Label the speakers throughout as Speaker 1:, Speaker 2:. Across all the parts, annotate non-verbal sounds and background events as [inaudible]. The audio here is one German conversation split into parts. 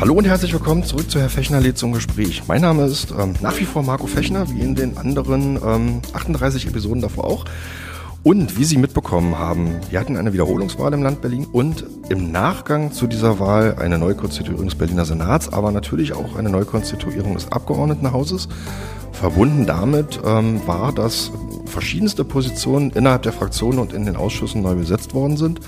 Speaker 1: Hallo und herzlich willkommen zurück zu Herr Fechner lädt zum Gespräch. Mein Name ist ähm, nach wie vor Marco Fechner, wie in den anderen ähm, 38 Episoden davor auch. Und wie Sie mitbekommen haben, wir hatten eine Wiederholungswahl im Land Berlin und im Nachgang zu dieser Wahl eine Neukonstituierung des Berliner Senats, aber natürlich auch eine Neukonstituierung des Abgeordnetenhauses. Verbunden damit ähm, war, dass verschiedenste Positionen innerhalb der Fraktionen und in den Ausschüssen neu besetzt worden sind.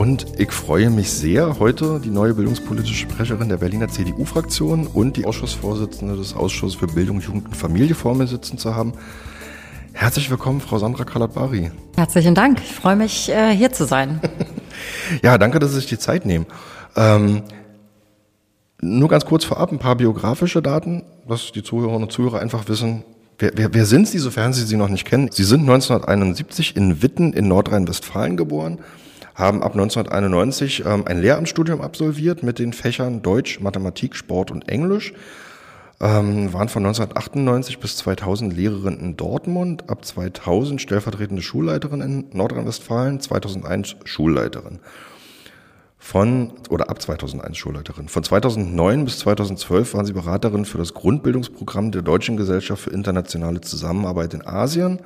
Speaker 1: Und ich freue mich sehr, heute die neue bildungspolitische Sprecherin der Berliner CDU-Fraktion und die Ausschussvorsitzende des Ausschusses für Bildung, Jugend und Familie vor mir sitzen zu haben. Herzlich willkommen, Frau Sandra Kalatbari.
Speaker 2: Herzlichen Dank. Ich freue mich, äh, hier zu sein. [laughs]
Speaker 1: ja, danke, dass Sie sich die Zeit nehmen. Ähm, nur ganz kurz vorab ein paar biografische Daten, dass die Zuhörerinnen und Zuhörer einfach wissen, wer, wer, wer sind Sie, sofern Sie sie noch nicht kennen. Sie sind 1971 in Witten in Nordrhein-Westfalen geboren haben ab 1991 ähm, ein Lehramtsstudium absolviert mit den Fächern Deutsch, Mathematik, Sport und Englisch. Ähm, waren von 1998 bis 2000 Lehrerin in Dortmund, ab 2000 stellvertretende Schulleiterin in Nordrhein-Westfalen, 2001 Schulleiterin. Von, oder ab 2001 Schulleiterin. Von 2009 bis 2012 waren sie Beraterin für das Grundbildungsprogramm der Deutschen Gesellschaft für internationale Zusammenarbeit in Asien.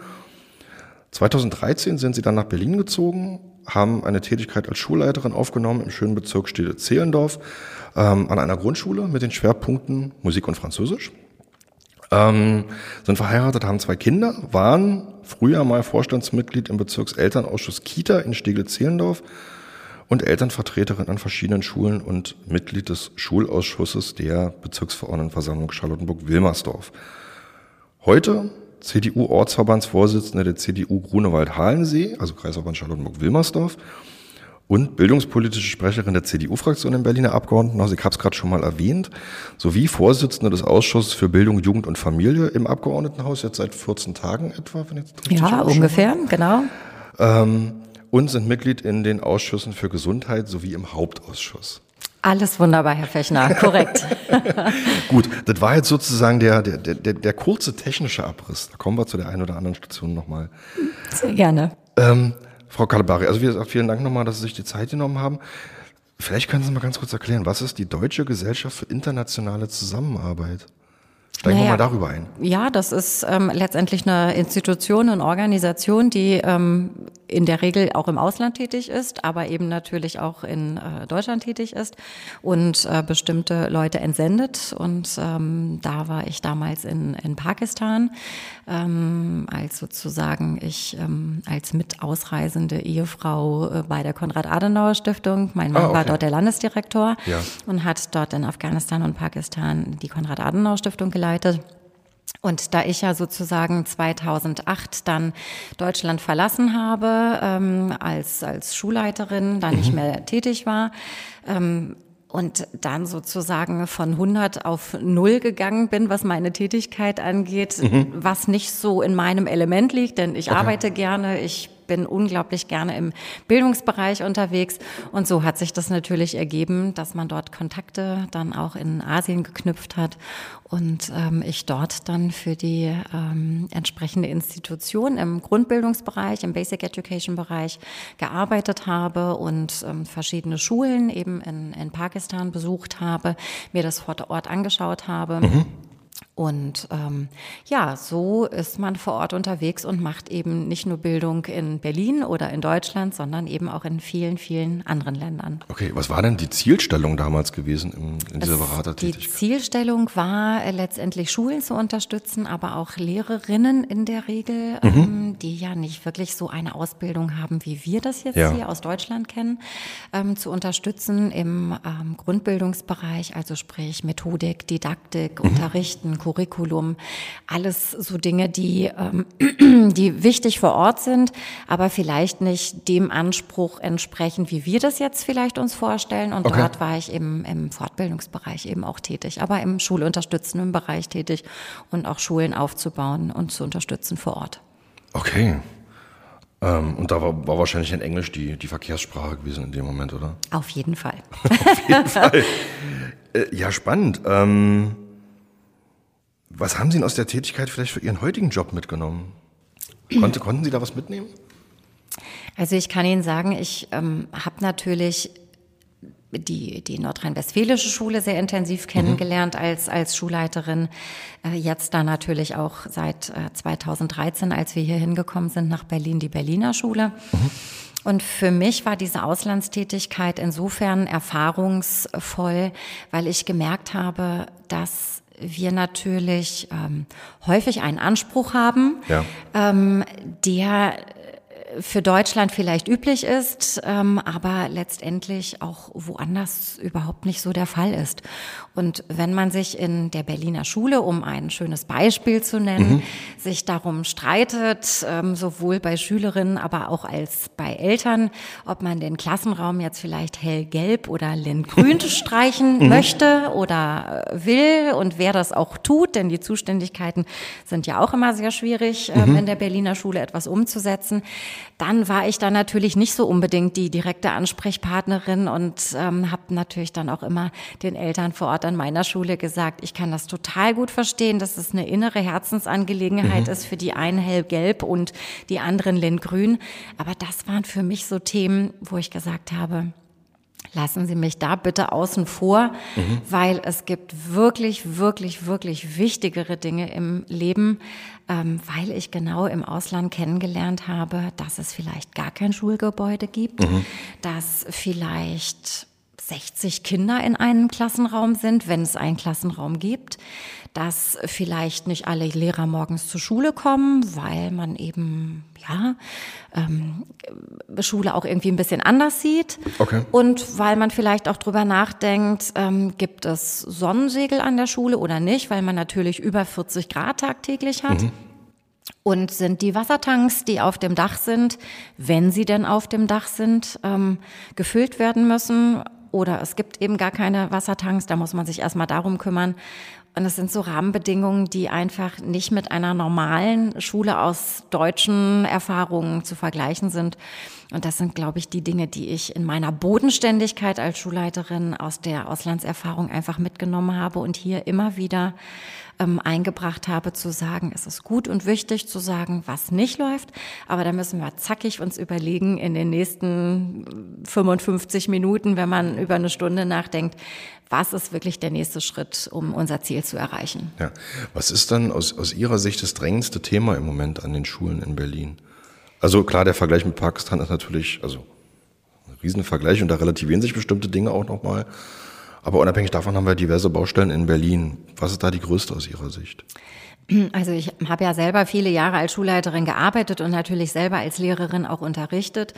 Speaker 1: 2013 sind sie dann nach Berlin gezogen, haben eine Tätigkeit als Schulleiterin aufgenommen im schönen Bezirk Stede-Zehlendorf ähm, an einer Grundschule mit den Schwerpunkten Musik und Französisch. Ähm, sind verheiratet, haben zwei Kinder, waren früher mal Vorstandsmitglied im Bezirkselternausschuss Kita in Stegle-Zehlendorf und Elternvertreterin an verschiedenen Schulen und Mitglied des Schulausschusses der Bezirksverordnetenversammlung Charlottenburg-Wilmersdorf. Heute CDU-Ortsverbandsvorsitzende der CDU Grunewald-Halensee, also Kreisverband Charlottenburg-Wilmersdorf, und bildungspolitische Sprecherin der CDU-Fraktion im Berliner Abgeordnetenhaus, ich habe es gerade schon mal erwähnt, sowie Vorsitzende des Ausschusses für Bildung, Jugend und Familie im Abgeordnetenhaus, jetzt seit 14 Tagen etwa,
Speaker 2: wenn jetzt Ja, ungefähr, genau.
Speaker 1: Ähm, und sind Mitglied in den Ausschüssen für Gesundheit sowie im Hauptausschuss.
Speaker 2: Alles wunderbar, Herr Fechner, korrekt. [laughs]
Speaker 1: Gut, das war jetzt sozusagen der, der, der, der kurze technische Abriss. Da kommen wir zu der einen oder anderen Station nochmal.
Speaker 2: Sehr gerne.
Speaker 1: Ähm, Frau Kalabari, also gesagt, vielen Dank nochmal, dass Sie sich die Zeit genommen haben. Vielleicht können Sie mal ganz kurz erklären, was ist die Deutsche Gesellschaft für internationale Zusammenarbeit? Steigen naja, wir mal darüber ein.
Speaker 2: Ja, das ist ähm, letztendlich eine Institution und Organisation, die ähm, in der Regel auch im Ausland tätig ist, aber eben natürlich auch in äh, Deutschland tätig ist und äh, bestimmte Leute entsendet. Und ähm, da war ich damals in, in Pakistan, ähm, als sozusagen ich ähm, als mit ausreisende Ehefrau äh, bei der Konrad-Adenauer-Stiftung. Mein Mann ah, okay. war dort der Landesdirektor ja. und hat dort in Afghanistan und Pakistan die Konrad-Adenauer-Stiftung geleitet. Und da ich ja sozusagen 2008 dann Deutschland verlassen habe, ähm, als, als Schulleiterin, da nicht mhm. mehr tätig war, ähm, und dann sozusagen von 100 auf 0 gegangen bin, was meine Tätigkeit angeht, mhm. was nicht so in meinem Element liegt, denn ich okay. arbeite gerne, ich bin unglaublich gerne im Bildungsbereich unterwegs. Und so hat sich das natürlich ergeben, dass man dort Kontakte dann auch in Asien geknüpft hat und ähm, ich dort dann für die ähm, entsprechende Institution im Grundbildungsbereich, im Basic Education Bereich gearbeitet habe und ähm, verschiedene Schulen eben in, in Pakistan besucht habe, mir das vor Ort angeschaut habe. Mhm und ähm, ja, so ist man vor Ort unterwegs und macht eben nicht nur Bildung in Berlin oder in Deutschland, sondern eben auch in vielen, vielen anderen Ländern.
Speaker 1: Okay, was war denn die Zielstellung damals gewesen in, in dieser Beratertätigkeit?
Speaker 2: Die Zielstellung war äh, letztendlich Schulen zu unterstützen, aber auch Lehrerinnen in der Regel, mhm. ähm, die ja nicht wirklich so eine Ausbildung haben, wie wir das jetzt ja. hier aus Deutschland kennen, ähm, zu unterstützen im ähm, Grundbildungsbereich, also sprich Methodik, Didaktik, mhm. Unterrichten, Curriculum, alles so Dinge, die, ähm, [clears throat] die wichtig vor Ort sind, aber vielleicht nicht dem Anspruch entsprechen, wie wir das jetzt vielleicht uns vorstellen. Und okay. dort war ich eben im Fortbildungsbereich eben auch tätig, aber im schulunterstützenden Bereich tätig und auch Schulen aufzubauen und zu unterstützen vor Ort.
Speaker 1: Okay. Ähm, und da war, war, wahrscheinlich in Englisch die, die Verkehrssprache gewesen in dem Moment, oder?
Speaker 2: Auf jeden Fall. [laughs]
Speaker 1: Auf jeden Fall. [laughs] Äh, ja, spannend. Ähm, was haben Sie denn aus der Tätigkeit vielleicht für Ihren heutigen Job mitgenommen? Konnte, konnten Sie da was mitnehmen?
Speaker 2: Also ich kann Ihnen sagen, ich ähm, habe natürlich die, die nordrhein-westfälische Schule sehr intensiv kennengelernt mhm. als, als Schulleiterin. Äh, jetzt da natürlich auch seit äh, 2013, als wir hier hingekommen sind, nach Berlin, die Berliner Schule. Mhm. Und für mich war diese Auslandstätigkeit insofern erfahrungsvoll, weil ich gemerkt habe, dass wir natürlich ähm, häufig einen Anspruch haben, ja. ähm, der für Deutschland vielleicht üblich ist, ähm, aber letztendlich auch woanders überhaupt nicht so der Fall ist. Und wenn man sich in der Berliner Schule, um ein schönes Beispiel zu nennen, mhm. sich darum streitet, ähm, sowohl bei Schülerinnen, aber auch als bei Eltern, ob man den Klassenraum jetzt vielleicht hellgelb oder lindgrün [laughs] streichen mhm. möchte oder äh, will und wer das auch tut, denn die Zuständigkeiten sind ja auch immer sehr schwierig, ähm, mhm. in der Berliner Schule etwas umzusetzen dann war ich da natürlich nicht so unbedingt die direkte Ansprechpartnerin und ähm, habe natürlich dann auch immer den Eltern vor Ort an meiner Schule gesagt, ich kann das total gut verstehen, dass es eine innere Herzensangelegenheit mhm. ist für die einen hellgelb und die anderen lindgrün. Aber das waren für mich so Themen, wo ich gesagt habe, lassen Sie mich da bitte außen vor, mhm. weil es gibt wirklich, wirklich, wirklich wichtigere Dinge im Leben, ähm, weil ich genau im Ausland kennengelernt habe, dass es vielleicht gar kein Schulgebäude gibt, mhm. dass vielleicht 60 Kinder in einem Klassenraum sind, wenn es einen Klassenraum gibt, dass vielleicht nicht alle Lehrer morgens zur Schule kommen, weil man eben ja ähm, Schule auch irgendwie ein bisschen anders sieht okay. und weil man vielleicht auch drüber nachdenkt, ähm, gibt es Sonnensegel an der Schule oder nicht, weil man natürlich über 40 Grad tagtäglich hat. Mhm. Und sind die Wassertanks, die auf dem Dach sind, wenn sie denn auf dem Dach sind, ähm, gefüllt werden müssen? Oder es gibt eben gar keine Wassertanks, da muss man sich erstmal darum kümmern. Und es sind so Rahmenbedingungen, die einfach nicht mit einer normalen Schule aus deutschen Erfahrungen zu vergleichen sind. Und das sind, glaube ich, die Dinge, die ich in meiner Bodenständigkeit als Schulleiterin aus der Auslandserfahrung einfach mitgenommen habe und hier immer wieder ähm, eingebracht habe, zu sagen, es ist gut und wichtig zu sagen, was nicht läuft, aber da müssen wir zackig uns überlegen in den nächsten 55 Minuten, wenn man über eine Stunde nachdenkt, was ist wirklich der nächste Schritt, um unser Ziel zu erreichen.
Speaker 1: Ja. Was ist dann aus, aus Ihrer Sicht das drängendste Thema im Moment an den Schulen in Berlin? Also klar, der Vergleich mit Pakistan ist natürlich, also ein Riesenvergleich und da relativieren sich bestimmte Dinge auch nochmal. Aber unabhängig davon haben wir diverse Baustellen in Berlin. Was ist da die größte aus Ihrer Sicht?
Speaker 2: Also ich habe ja selber viele Jahre als Schulleiterin gearbeitet und natürlich selber als Lehrerin auch unterrichtet.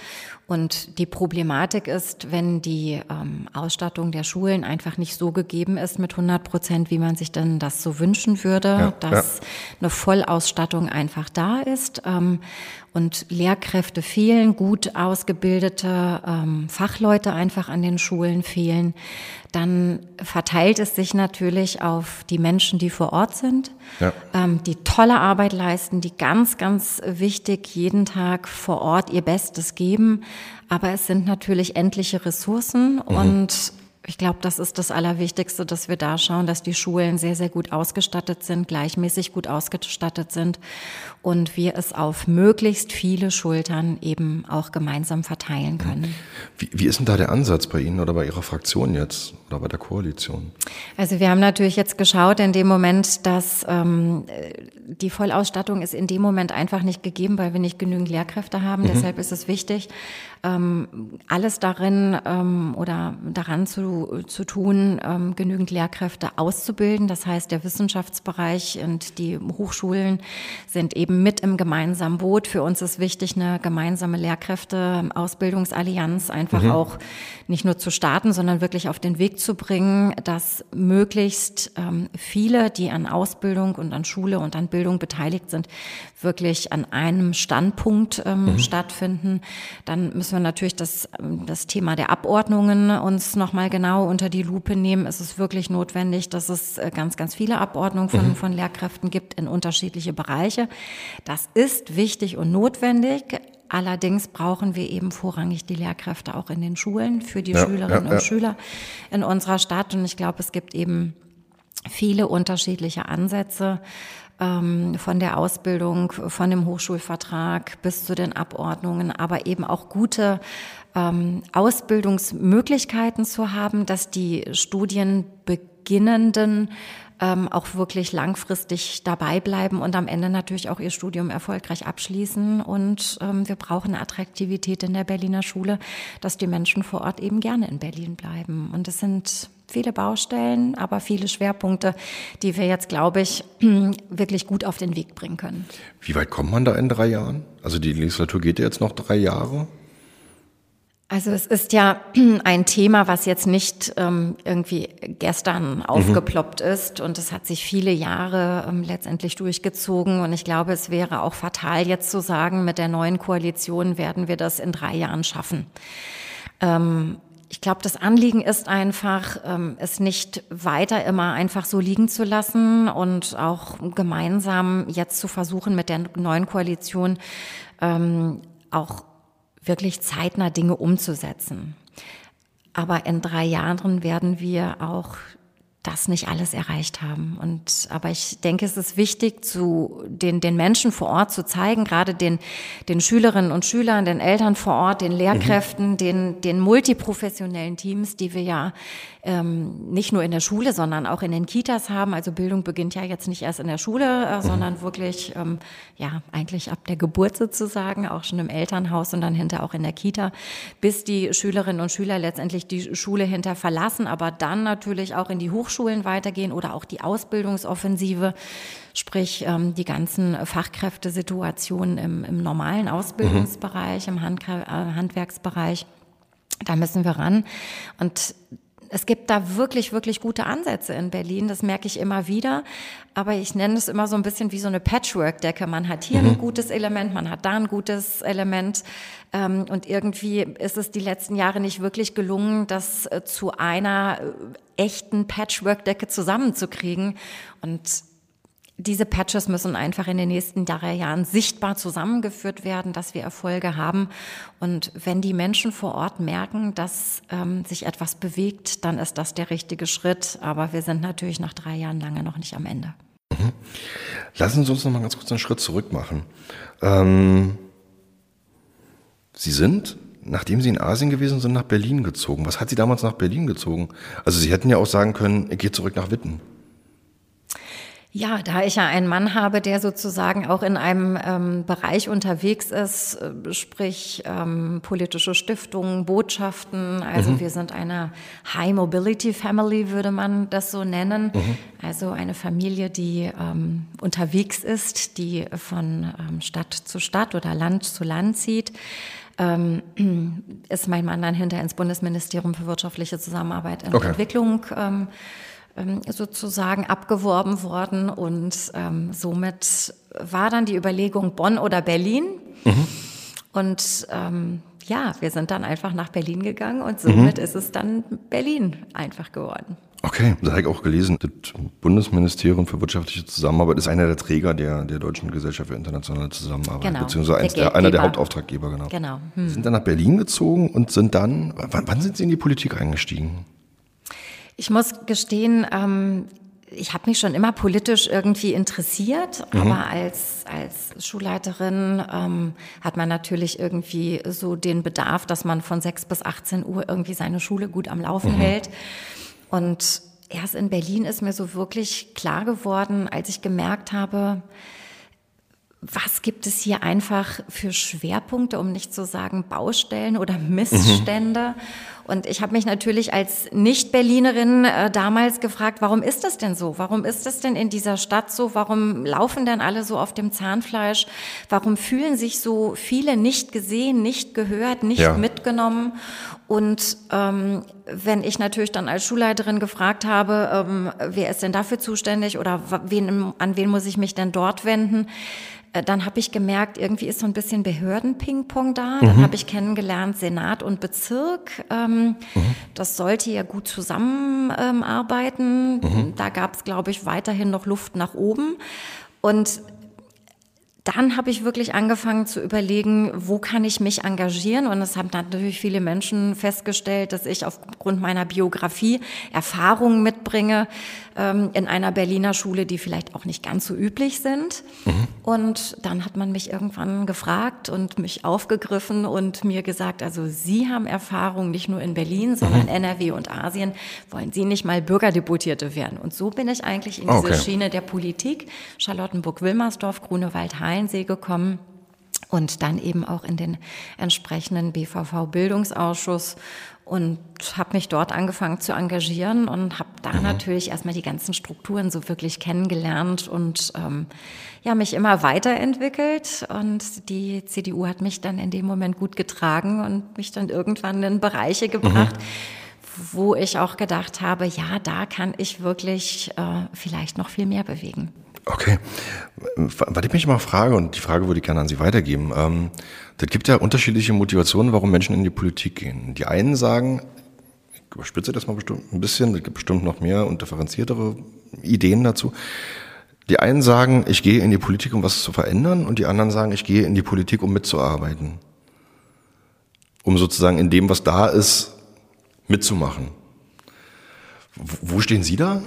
Speaker 2: Und die Problematik ist, wenn die ähm, Ausstattung der Schulen einfach nicht so gegeben ist mit 100 Prozent, wie man sich denn das so wünschen würde, ja, dass ja. eine Vollausstattung einfach da ist. Ähm, und Lehrkräfte fehlen, gut ausgebildete ähm, Fachleute einfach an den Schulen fehlen, dann verteilt es sich natürlich auf die Menschen, die vor Ort sind, ja. ähm, die tolle Arbeit leisten, die ganz, ganz wichtig jeden Tag vor Ort ihr Bestes geben. Aber es sind natürlich endliche Ressourcen mhm. und ich glaube, das ist das Allerwichtigste, dass wir da schauen, dass die Schulen sehr, sehr gut ausgestattet sind, gleichmäßig gut ausgestattet sind und wir es auf möglichst viele Schultern eben auch gemeinsam verteilen können.
Speaker 1: Wie, wie ist denn da der Ansatz bei Ihnen oder bei Ihrer Fraktion jetzt oder bei der Koalition?
Speaker 2: Also wir haben natürlich jetzt geschaut in dem Moment, dass ähm, die Vollausstattung ist in dem Moment einfach nicht gegeben, weil wir nicht genügend Lehrkräfte haben. Mhm. Deshalb ist es wichtig, ähm, alles darin ähm, oder daran zu, zu tun, ähm, genügend Lehrkräfte auszubilden. Das heißt, der Wissenschaftsbereich und die Hochschulen sind eben mit im gemeinsamen Boot. Für uns ist wichtig, eine gemeinsame Lehrkräfte-Ausbildungsallianz einfach mhm. auch nicht nur zu starten, sondern wirklich auf den Weg zu bringen, dass möglichst ähm, viele, die an Ausbildung und an Schule und an Bildung beteiligt sind, wirklich an einem Standpunkt ähm, mhm. stattfinden. Dann müssen wir natürlich das, ähm, das Thema der Abordnungen uns nochmal genau unter die Lupe nehmen. Es ist wirklich notwendig, dass es äh, ganz, ganz viele Abordnungen von, mhm. von Lehrkräften gibt in unterschiedliche Bereiche. Das ist wichtig und notwendig. Allerdings brauchen wir eben vorrangig die Lehrkräfte auch in den Schulen für die ja, Schülerinnen ja, ja. und Schüler in unserer Stadt. Und ich glaube, es gibt eben viele unterschiedliche Ansätze. ähm, von der Ausbildung, von dem Hochschulvertrag bis zu den Abordnungen, aber eben auch gute ähm, Ausbildungsmöglichkeiten zu haben, dass die Studienbeginnenden ähm, auch wirklich langfristig dabei bleiben und am Ende natürlich auch ihr Studium erfolgreich abschließen. Und ähm, wir brauchen Attraktivität in der Berliner Schule, dass die Menschen vor Ort eben gerne in Berlin bleiben. Und es sind viele Baustellen, aber viele Schwerpunkte, die wir jetzt, glaube ich, [clears throat] wirklich gut auf den Weg bringen können.
Speaker 1: Wie weit kommt man da in drei Jahren? Also die Legislatur geht ja jetzt noch drei Jahre.
Speaker 2: Also es ist ja [clears throat] ein Thema, was jetzt nicht ähm, irgendwie gestern aufgeploppt mhm. ist und es hat sich viele Jahre ähm, letztendlich durchgezogen und ich glaube, es wäre auch fatal jetzt zu sagen, mit der neuen Koalition werden wir das in drei Jahren schaffen. Ähm, ich glaube, das Anliegen ist einfach, ähm, es nicht weiter immer einfach so liegen zu lassen und auch gemeinsam jetzt zu versuchen, mit der neuen Koalition ähm, auch wirklich zeitnah Dinge umzusetzen. Aber in drei Jahren werden wir auch das nicht alles erreicht haben. Und aber ich denke, es ist wichtig, zu den, den Menschen vor Ort zu zeigen, gerade den, den Schülerinnen und Schülern, den Eltern vor Ort, den Lehrkräften, mhm. den, den multiprofessionellen Teams, die wir ja ähm, nicht nur in der Schule, sondern auch in den Kitas haben. Also Bildung beginnt ja jetzt nicht erst in der Schule, äh, mhm. sondern wirklich ähm, ja eigentlich ab der Geburt sozusagen, auch schon im Elternhaus und dann hinter auch in der Kita, bis die Schülerinnen und Schüler letztendlich die Schule hinter verlassen, aber dann natürlich auch in die Hochschulen weitergehen oder auch die Ausbildungsoffensive sprich ähm, die ganzen Fachkräftesituationen im, im normalen Ausbildungsbereich, mhm. im äh, Handwerksbereich. Da müssen wir ran. Und es gibt da wirklich, wirklich gute Ansätze in Berlin. Das merke ich immer wieder. Aber ich nenne es immer so ein bisschen wie so eine Patchwork-Decke. Man hat hier mhm. ein gutes Element, man hat da ein gutes Element. Ähm, und irgendwie ist es die letzten Jahre nicht wirklich gelungen, das äh, zu einer äh, echten Patchwork-Decke zusammenzukriegen. Und diese Patches müssen einfach in den nächsten drei Jahren sichtbar zusammengeführt werden, dass wir Erfolge haben. Und wenn die Menschen vor Ort merken, dass ähm, sich etwas bewegt, dann ist das der richtige Schritt. Aber wir sind natürlich nach drei Jahren lange noch nicht am Ende.
Speaker 1: Mhm. Lassen Sie uns noch mal ganz kurz einen Schritt zurück machen. Ähm, Sie sind, nachdem Sie in Asien gewesen sind, nach Berlin gezogen. Was hat Sie damals nach Berlin gezogen? Also Sie hätten ja auch sagen können, gehe zurück nach Witten.
Speaker 2: Ja, da ich ja einen Mann habe, der sozusagen auch in einem ähm, Bereich unterwegs ist, äh, sprich ähm, politische Stiftungen, Botschaften. Also mhm. wir sind eine High Mobility Family, würde man das so nennen. Mhm. Also eine Familie, die ähm, unterwegs ist, die von ähm, Stadt zu Stadt oder Land zu Land zieht. Ähm, ist mein Mann dann hinter ins Bundesministerium für wirtschaftliche Zusammenarbeit und okay. Entwicklung ähm, sozusagen abgeworben worden und ähm, somit war dann die Überlegung Bonn oder Berlin. Mhm. Und ähm, ja, wir sind dann einfach nach Berlin gegangen und somit mhm. ist es dann Berlin einfach geworden.
Speaker 1: Okay, das habe ich auch gelesen. Das Bundesministerium für wirtschaftliche Zusammenarbeit ist einer der Träger der, der Deutschen Gesellschaft für internationale Zusammenarbeit, genau, beziehungsweise der einer der Hauptauftraggeber, genau. genau. Hm. Sie sind dann nach Berlin gezogen und sind dann, wann, wann sind Sie in die Politik eingestiegen?
Speaker 2: Ich muss gestehen, ähm, ich habe mich schon immer politisch irgendwie interessiert, mhm. aber als, als Schulleiterin ähm, hat man natürlich irgendwie so den Bedarf, dass man von 6 bis 18 Uhr irgendwie seine Schule gut am Laufen mhm. hält. Und erst in Berlin ist mir so wirklich klar geworden, als ich gemerkt habe, was gibt es hier einfach für Schwerpunkte, um nicht zu sagen Baustellen oder Missstände? Mhm. Und ich habe mich natürlich als Nicht-Berlinerin äh, damals gefragt, warum ist das denn so? Warum ist das denn in dieser Stadt so? Warum laufen denn alle so auf dem Zahnfleisch? Warum fühlen sich so viele nicht gesehen, nicht gehört, nicht ja. mitgenommen? Und ähm, wenn ich natürlich dann als Schulleiterin gefragt habe, ähm, wer ist denn dafür zuständig oder wen, an wen muss ich mich denn dort wenden? Äh, dann habe ich gemerkt, irgendwie ist so ein bisschen Behörden-Ping-Pong da. Dann mhm. habe ich kennengelernt Senat und Bezirk. Ähm, mhm. Das sollte ja gut zusammenarbeiten. Ähm, mhm. Da gab es, glaube ich, weiterhin noch Luft nach oben. Und dann habe ich wirklich angefangen zu überlegen, wo kann ich mich engagieren? Und es haben natürlich viele Menschen festgestellt, dass ich aufgrund meiner Biografie Erfahrungen mitbringe ähm, in einer Berliner Schule, die vielleicht auch nicht ganz so üblich sind. Mhm. Und dann hat man mich irgendwann gefragt und mich aufgegriffen und mir gesagt, also Sie haben Erfahrung nicht nur in Berlin, sondern mhm. NRW und Asien. Wollen Sie nicht mal Bürgerdeputierte werden? Und so bin ich eigentlich in diese okay. Schiene der Politik, Charlottenburg-Wilmersdorf, Grunewald-Heim, Rheinsee gekommen und dann eben auch in den entsprechenden BVV-Bildungsausschuss und habe mich dort angefangen zu engagieren und habe da mhm. natürlich erstmal die ganzen Strukturen so wirklich kennengelernt und ähm, ja mich immer weiterentwickelt und die CDU hat mich dann in dem Moment gut getragen und mich dann irgendwann in Bereiche gebracht, mhm. wo ich auch gedacht habe, ja, da kann ich wirklich äh, vielleicht noch viel mehr bewegen.
Speaker 1: Okay. Was ich mich mal frage, und die Frage würde ich gerne an Sie weitergeben, ähm, das gibt ja unterschiedliche Motivationen, warum Menschen in die Politik gehen. Die einen sagen, ich überspitze das mal bestimmt ein bisschen, es gibt bestimmt noch mehr und differenziertere Ideen dazu. Die einen sagen, ich gehe in die Politik, um was zu verändern, und die anderen sagen, ich gehe in die Politik, um mitzuarbeiten. Um sozusagen in dem, was da ist, mitzumachen. Wo stehen Sie da?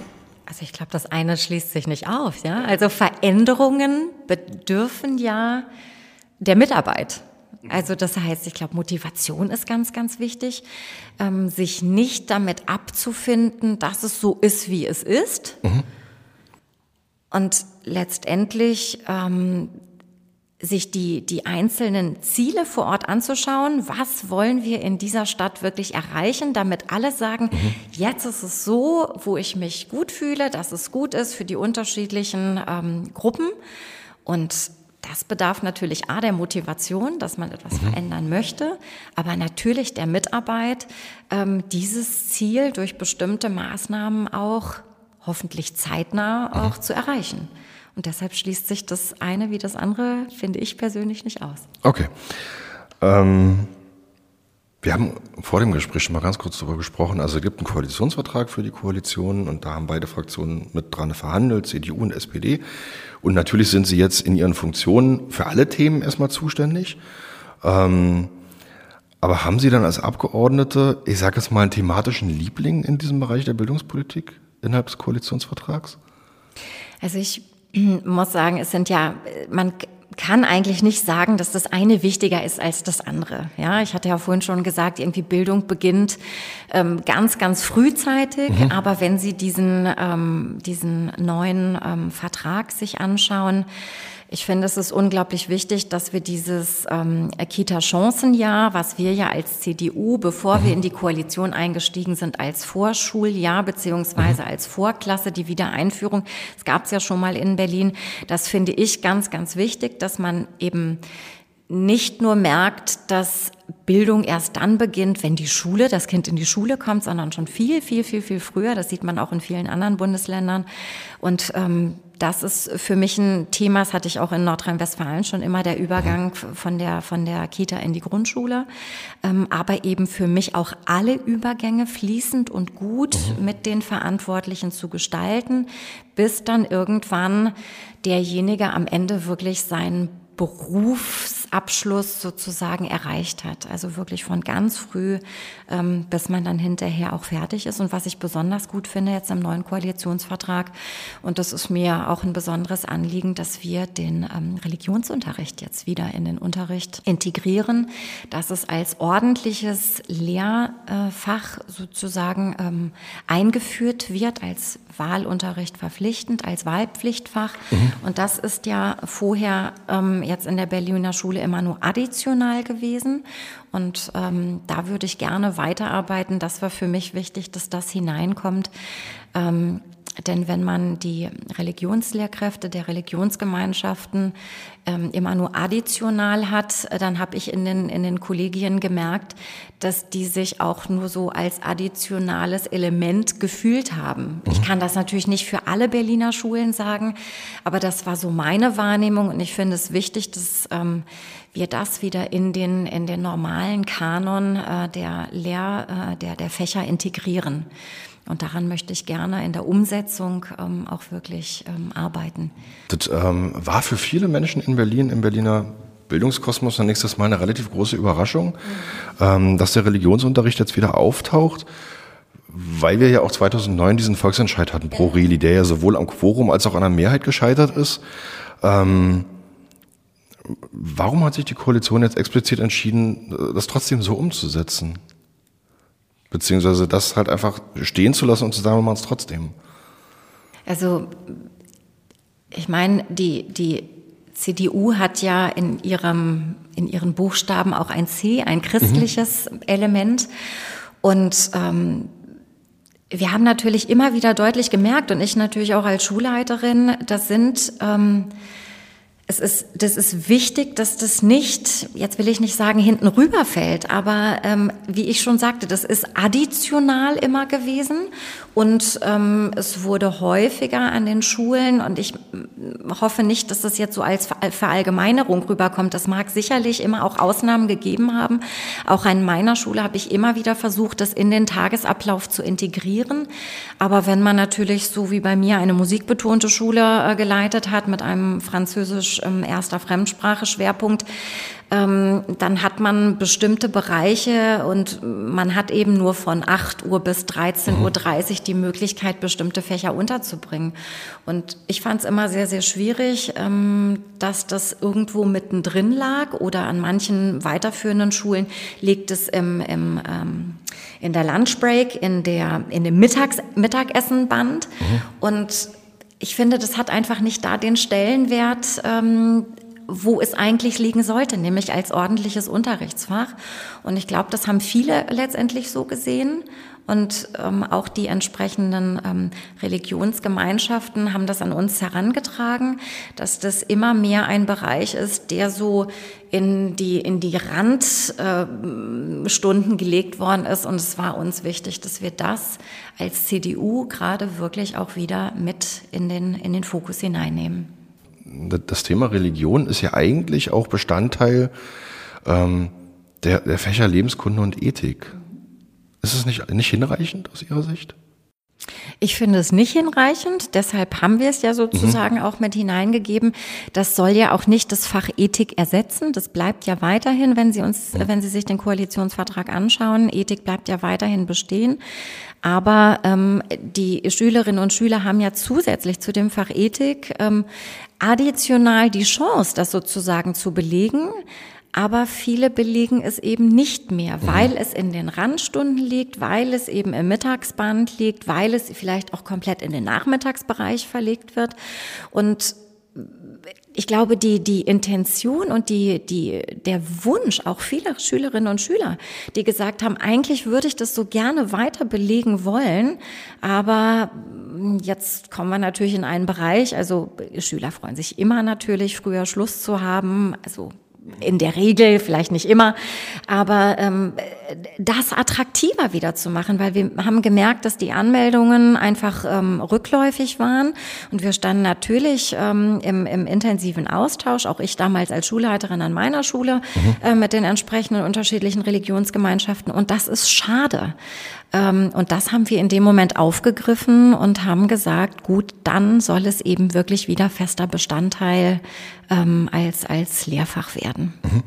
Speaker 2: Also ich glaube, das eine schließt sich nicht auf. Ja? Also Veränderungen bedürfen ja der Mitarbeit. Also das heißt, ich glaube, Motivation ist ganz, ganz wichtig, ähm, sich nicht damit abzufinden, dass es so ist, wie es ist. Mhm. Und letztendlich ähm, sich die, die einzelnen Ziele vor Ort anzuschauen. Was wollen wir in dieser Stadt wirklich erreichen, damit alle sagen, mhm. jetzt ist es so, wo ich mich gut fühle, dass es gut ist für die unterschiedlichen ähm, Gruppen. Und das bedarf natürlich A der Motivation, dass man etwas mhm. verändern möchte, aber natürlich der Mitarbeit, ähm, dieses Ziel durch bestimmte Maßnahmen auch hoffentlich zeitnah mhm. auch zu erreichen. Und deshalb schließt sich das eine wie das andere, finde ich persönlich, nicht aus.
Speaker 1: Okay. Ähm, wir haben vor dem Gespräch schon mal ganz kurz darüber gesprochen. Also es gibt einen Koalitionsvertrag für die Koalition und da haben beide Fraktionen mit dran verhandelt, CDU und SPD. Und natürlich sind sie jetzt in ihren Funktionen für alle Themen erstmal zuständig. Ähm, aber haben Sie dann als Abgeordnete, ich sage jetzt mal, einen thematischen Liebling in diesem Bereich der Bildungspolitik innerhalb des Koalitionsvertrags?
Speaker 2: Also ich [clears throat] muss sagen, es sind ja, man kann eigentlich nicht sagen, dass das eine wichtiger ist als das andere. Ja, ich hatte ja vorhin schon gesagt, irgendwie Bildung beginnt ähm, ganz, ganz frühzeitig. Mhm. Aber wenn Sie diesen ähm, diesen neuen ähm, Vertrag sich anschauen, ich finde, es ist unglaublich wichtig, dass wir dieses ähm, Kita-Chancenjahr, was wir ja als CDU, bevor mhm. wir in die Koalition eingestiegen sind, als Vorschuljahr beziehungsweise mhm. als Vorklasse, die Wiedereinführung, es gab es ja schon mal in Berlin, das finde ich ganz, ganz wichtig, dass man eben nicht nur merkt, dass Bildung erst dann beginnt, wenn die Schule, das Kind in die Schule kommt, sondern schon viel, viel, viel, viel früher. Das sieht man auch in vielen anderen Bundesländern. Und ähm, das ist für mich ein Thema, das hatte ich auch in Nordrhein-Westfalen schon immer, der Übergang von der, von der Kita in die Grundschule. Ähm, aber eben für mich auch alle Übergänge fließend und gut mhm. mit den Verantwortlichen zu gestalten, bis dann irgendwann derjenige am Ende wirklich seinen Berufsabschluss sozusagen erreicht hat. Also wirklich von ganz früh, ähm, bis man dann hinterher auch fertig ist. Und was ich besonders gut finde jetzt im neuen Koalitionsvertrag, und das ist mir auch ein besonderes Anliegen, dass wir den ähm, Religionsunterricht jetzt wieder in den Unterricht integrieren, dass es als ordentliches Lehrfach sozusagen ähm, eingeführt wird, als Wahlunterricht verpflichtend, als Wahlpflichtfach. Mhm. Und das ist ja vorher ähm, jetzt in der Berliner Schule immer nur additional gewesen. Und ähm, da würde ich gerne weiterarbeiten. Das war für mich wichtig, dass das hineinkommt. Ähm, denn wenn man die Religionslehrkräfte der Religionsgemeinschaften ähm, immer nur additional hat, dann habe ich in den, in den Kollegien gemerkt, dass die sich auch nur so als additionales Element gefühlt haben. Mhm. Ich kann das natürlich nicht für alle Berliner Schulen sagen, aber das war so meine Wahrnehmung und ich finde es wichtig, dass ähm, wir das wieder in den, in den normalen Kanon äh, der Lehr, äh, der, der Fächer integrieren. Und daran möchte ich gerne in der Umsetzung ähm, auch wirklich ähm, arbeiten.
Speaker 1: Das ähm, war für viele Menschen in Berlin, im Berliner Bildungskosmos dann nächstes Mal eine relativ große Überraschung, mhm. dass der Religionsunterricht jetzt wieder auftaucht. Weil wir ja auch 2009 diesen Volksentscheid hatten pro Reli, der ja sowohl am Quorum als auch an der Mehrheit gescheitert ist. Ähm, warum hat sich die Koalition jetzt explizit entschieden, das trotzdem so umzusetzen? Beziehungsweise das halt einfach stehen zu lassen und zu sagen, wir machen es trotzdem.
Speaker 2: Also, ich meine, die, die CDU hat ja in ihrem, in ihren Buchstaben auch ein C, ein christliches mhm. Element. Und ähm, wir haben natürlich immer wieder deutlich gemerkt, und ich natürlich auch als Schulleiterin, das sind ähm, es ist, das ist wichtig, dass das nicht, jetzt will ich nicht sagen, hinten rüberfällt, aber ähm, wie ich schon sagte, das ist additional immer gewesen und ähm, es wurde häufiger an den Schulen und ich hoffe nicht, dass das jetzt so als Verallgemeinerung rüberkommt. Das mag sicherlich immer auch Ausnahmen gegeben haben. Auch an meiner Schule habe ich immer wieder versucht, das in den Tagesablauf zu integrieren. Aber wenn man natürlich so wie bei mir eine musikbetonte Schule äh, geleitet hat mit einem französisch ähm, erster Fremdsprache Schwerpunkt, ähm, dann hat man bestimmte Bereiche und man hat eben nur von 8 Uhr bis 13.30 Uhr mhm. die Möglichkeit, bestimmte Fächer unterzubringen. Und ich fand es immer sehr, sehr schwierig, ähm, dass das irgendwo mittendrin lag oder an manchen weiterführenden Schulen liegt es im, im ähm, in der Lunchbreak, in der, in dem Mittags, Mittagessenband. Mhm. Und ich finde, das hat einfach nicht da den Stellenwert, ähm, wo es eigentlich liegen sollte, nämlich als ordentliches Unterrichtsfach. Und ich glaube, das haben viele letztendlich so gesehen. Und ähm, auch die entsprechenden ähm, Religionsgemeinschaften haben das an uns herangetragen, dass das immer mehr ein Bereich ist, der so in die, in die Randstunden äh, gelegt worden ist. Und es war uns wichtig, dass wir das als CDU gerade wirklich auch wieder mit in den, in den Fokus hineinnehmen
Speaker 1: das Thema Religion ist ja eigentlich auch Bestandteil ähm, der, der Fächer Lebenskunde und Ethik. Ist es nicht, nicht hinreichend aus Ihrer Sicht?
Speaker 2: Ich finde es nicht hinreichend, deshalb haben wir es ja sozusagen mhm. auch mit hineingegeben. Das soll ja auch nicht das Fach Ethik ersetzen. Das bleibt ja weiterhin, wenn Sie uns, mhm. wenn Sie sich den Koalitionsvertrag anschauen. Ethik bleibt ja weiterhin bestehen. Aber ähm, die Schülerinnen und Schüler haben ja zusätzlich zu dem Fach Ethik ähm, additional die Chance, das sozusagen zu belegen. Aber viele belegen es eben nicht mehr, mhm. weil es in den Randstunden liegt, weil es eben im Mittagsband liegt, weil es vielleicht auch komplett in den Nachmittagsbereich verlegt wird. Und ich glaube, die, die Intention und die, die, der Wunsch auch vieler Schülerinnen und Schüler, die gesagt haben, eigentlich würde ich das so gerne weiter belegen wollen, aber jetzt kommen wir natürlich in einen Bereich, also Schüler freuen sich immer natürlich, früher Schluss zu haben, also in der Regel, vielleicht nicht immer, aber ähm, das attraktiver wieder zu machen, weil wir haben gemerkt, dass die Anmeldungen einfach ähm, rückläufig waren und wir standen natürlich ähm, im, im intensiven Austausch, auch ich damals als Schulleiterin an meiner Schule mhm. äh, mit den entsprechenden unterschiedlichen Religionsgemeinschaften und das ist schade. Ähm, und das haben wir in dem Moment aufgegriffen und haben gesagt, gut, dann soll es eben wirklich wieder fester Bestandteil ähm, als, als Lehrfach werden. Mhm.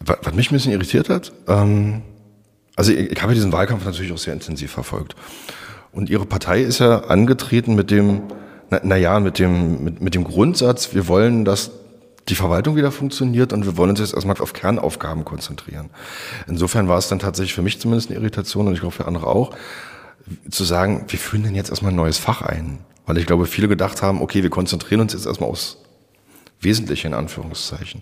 Speaker 1: Was mich ein bisschen irritiert hat, ähm, also ich, ich habe diesen Wahlkampf natürlich auch sehr intensiv verfolgt. Und Ihre Partei ist ja angetreten mit dem, naja, na mit dem, mit, mit dem Grundsatz, wir wollen, dass die Verwaltung wieder funktioniert und wir wollen uns jetzt erstmal auf Kernaufgaben konzentrieren. Insofern war es dann tatsächlich für mich zumindest eine Irritation und ich glaube für andere auch, zu sagen, wir führen denn jetzt erstmal ein neues Fach ein. Weil ich glaube, viele gedacht haben, okay, wir konzentrieren uns jetzt erstmal aufs Wesentliche in Anführungszeichen.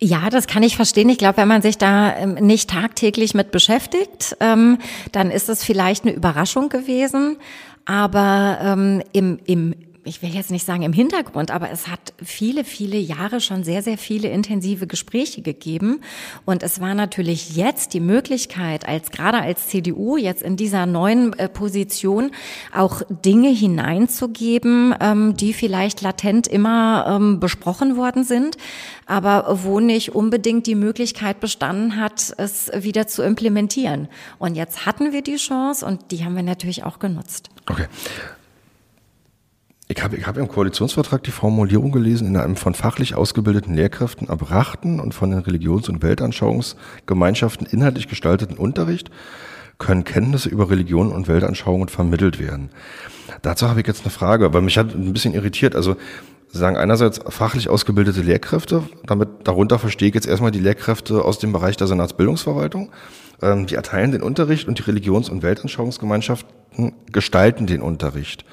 Speaker 2: Ja, das kann ich verstehen. Ich glaube, wenn man sich da ähm, nicht tagtäglich mit beschäftigt, ähm, dann ist es vielleicht eine Überraschung gewesen. Aber ähm, im, im ich will jetzt nicht sagen im Hintergrund, aber es hat viele, viele Jahre schon sehr, sehr viele intensive Gespräche gegeben. Und es war natürlich jetzt die Möglichkeit, als gerade als CDU jetzt in dieser neuen äh, Position auch Dinge hineinzugeben, ähm, die vielleicht latent immer ähm, besprochen worden sind, aber wo nicht unbedingt die Möglichkeit bestanden hat, es wieder zu implementieren. Und jetzt hatten wir die Chance und die haben wir natürlich auch genutzt.
Speaker 1: Okay. Ich habe ich hab im Koalitionsvertrag die Formulierung gelesen, in einem von fachlich ausgebildeten Lehrkräften erbrachten und von den Religions- und Weltanschauungsgemeinschaften inhaltlich gestalteten Unterricht können Kenntnisse über Religion und Weltanschauungen vermittelt werden. Dazu habe ich jetzt eine Frage, weil mich hat ein bisschen irritiert. Also Sie sagen einerseits fachlich ausgebildete Lehrkräfte, damit darunter verstehe ich jetzt erstmal die Lehrkräfte aus dem Bereich der Senatsbildungsverwaltung. Ähm, die erteilen den Unterricht und die Religions- und Weltanschauungsgemeinschaften gestalten den Unterricht.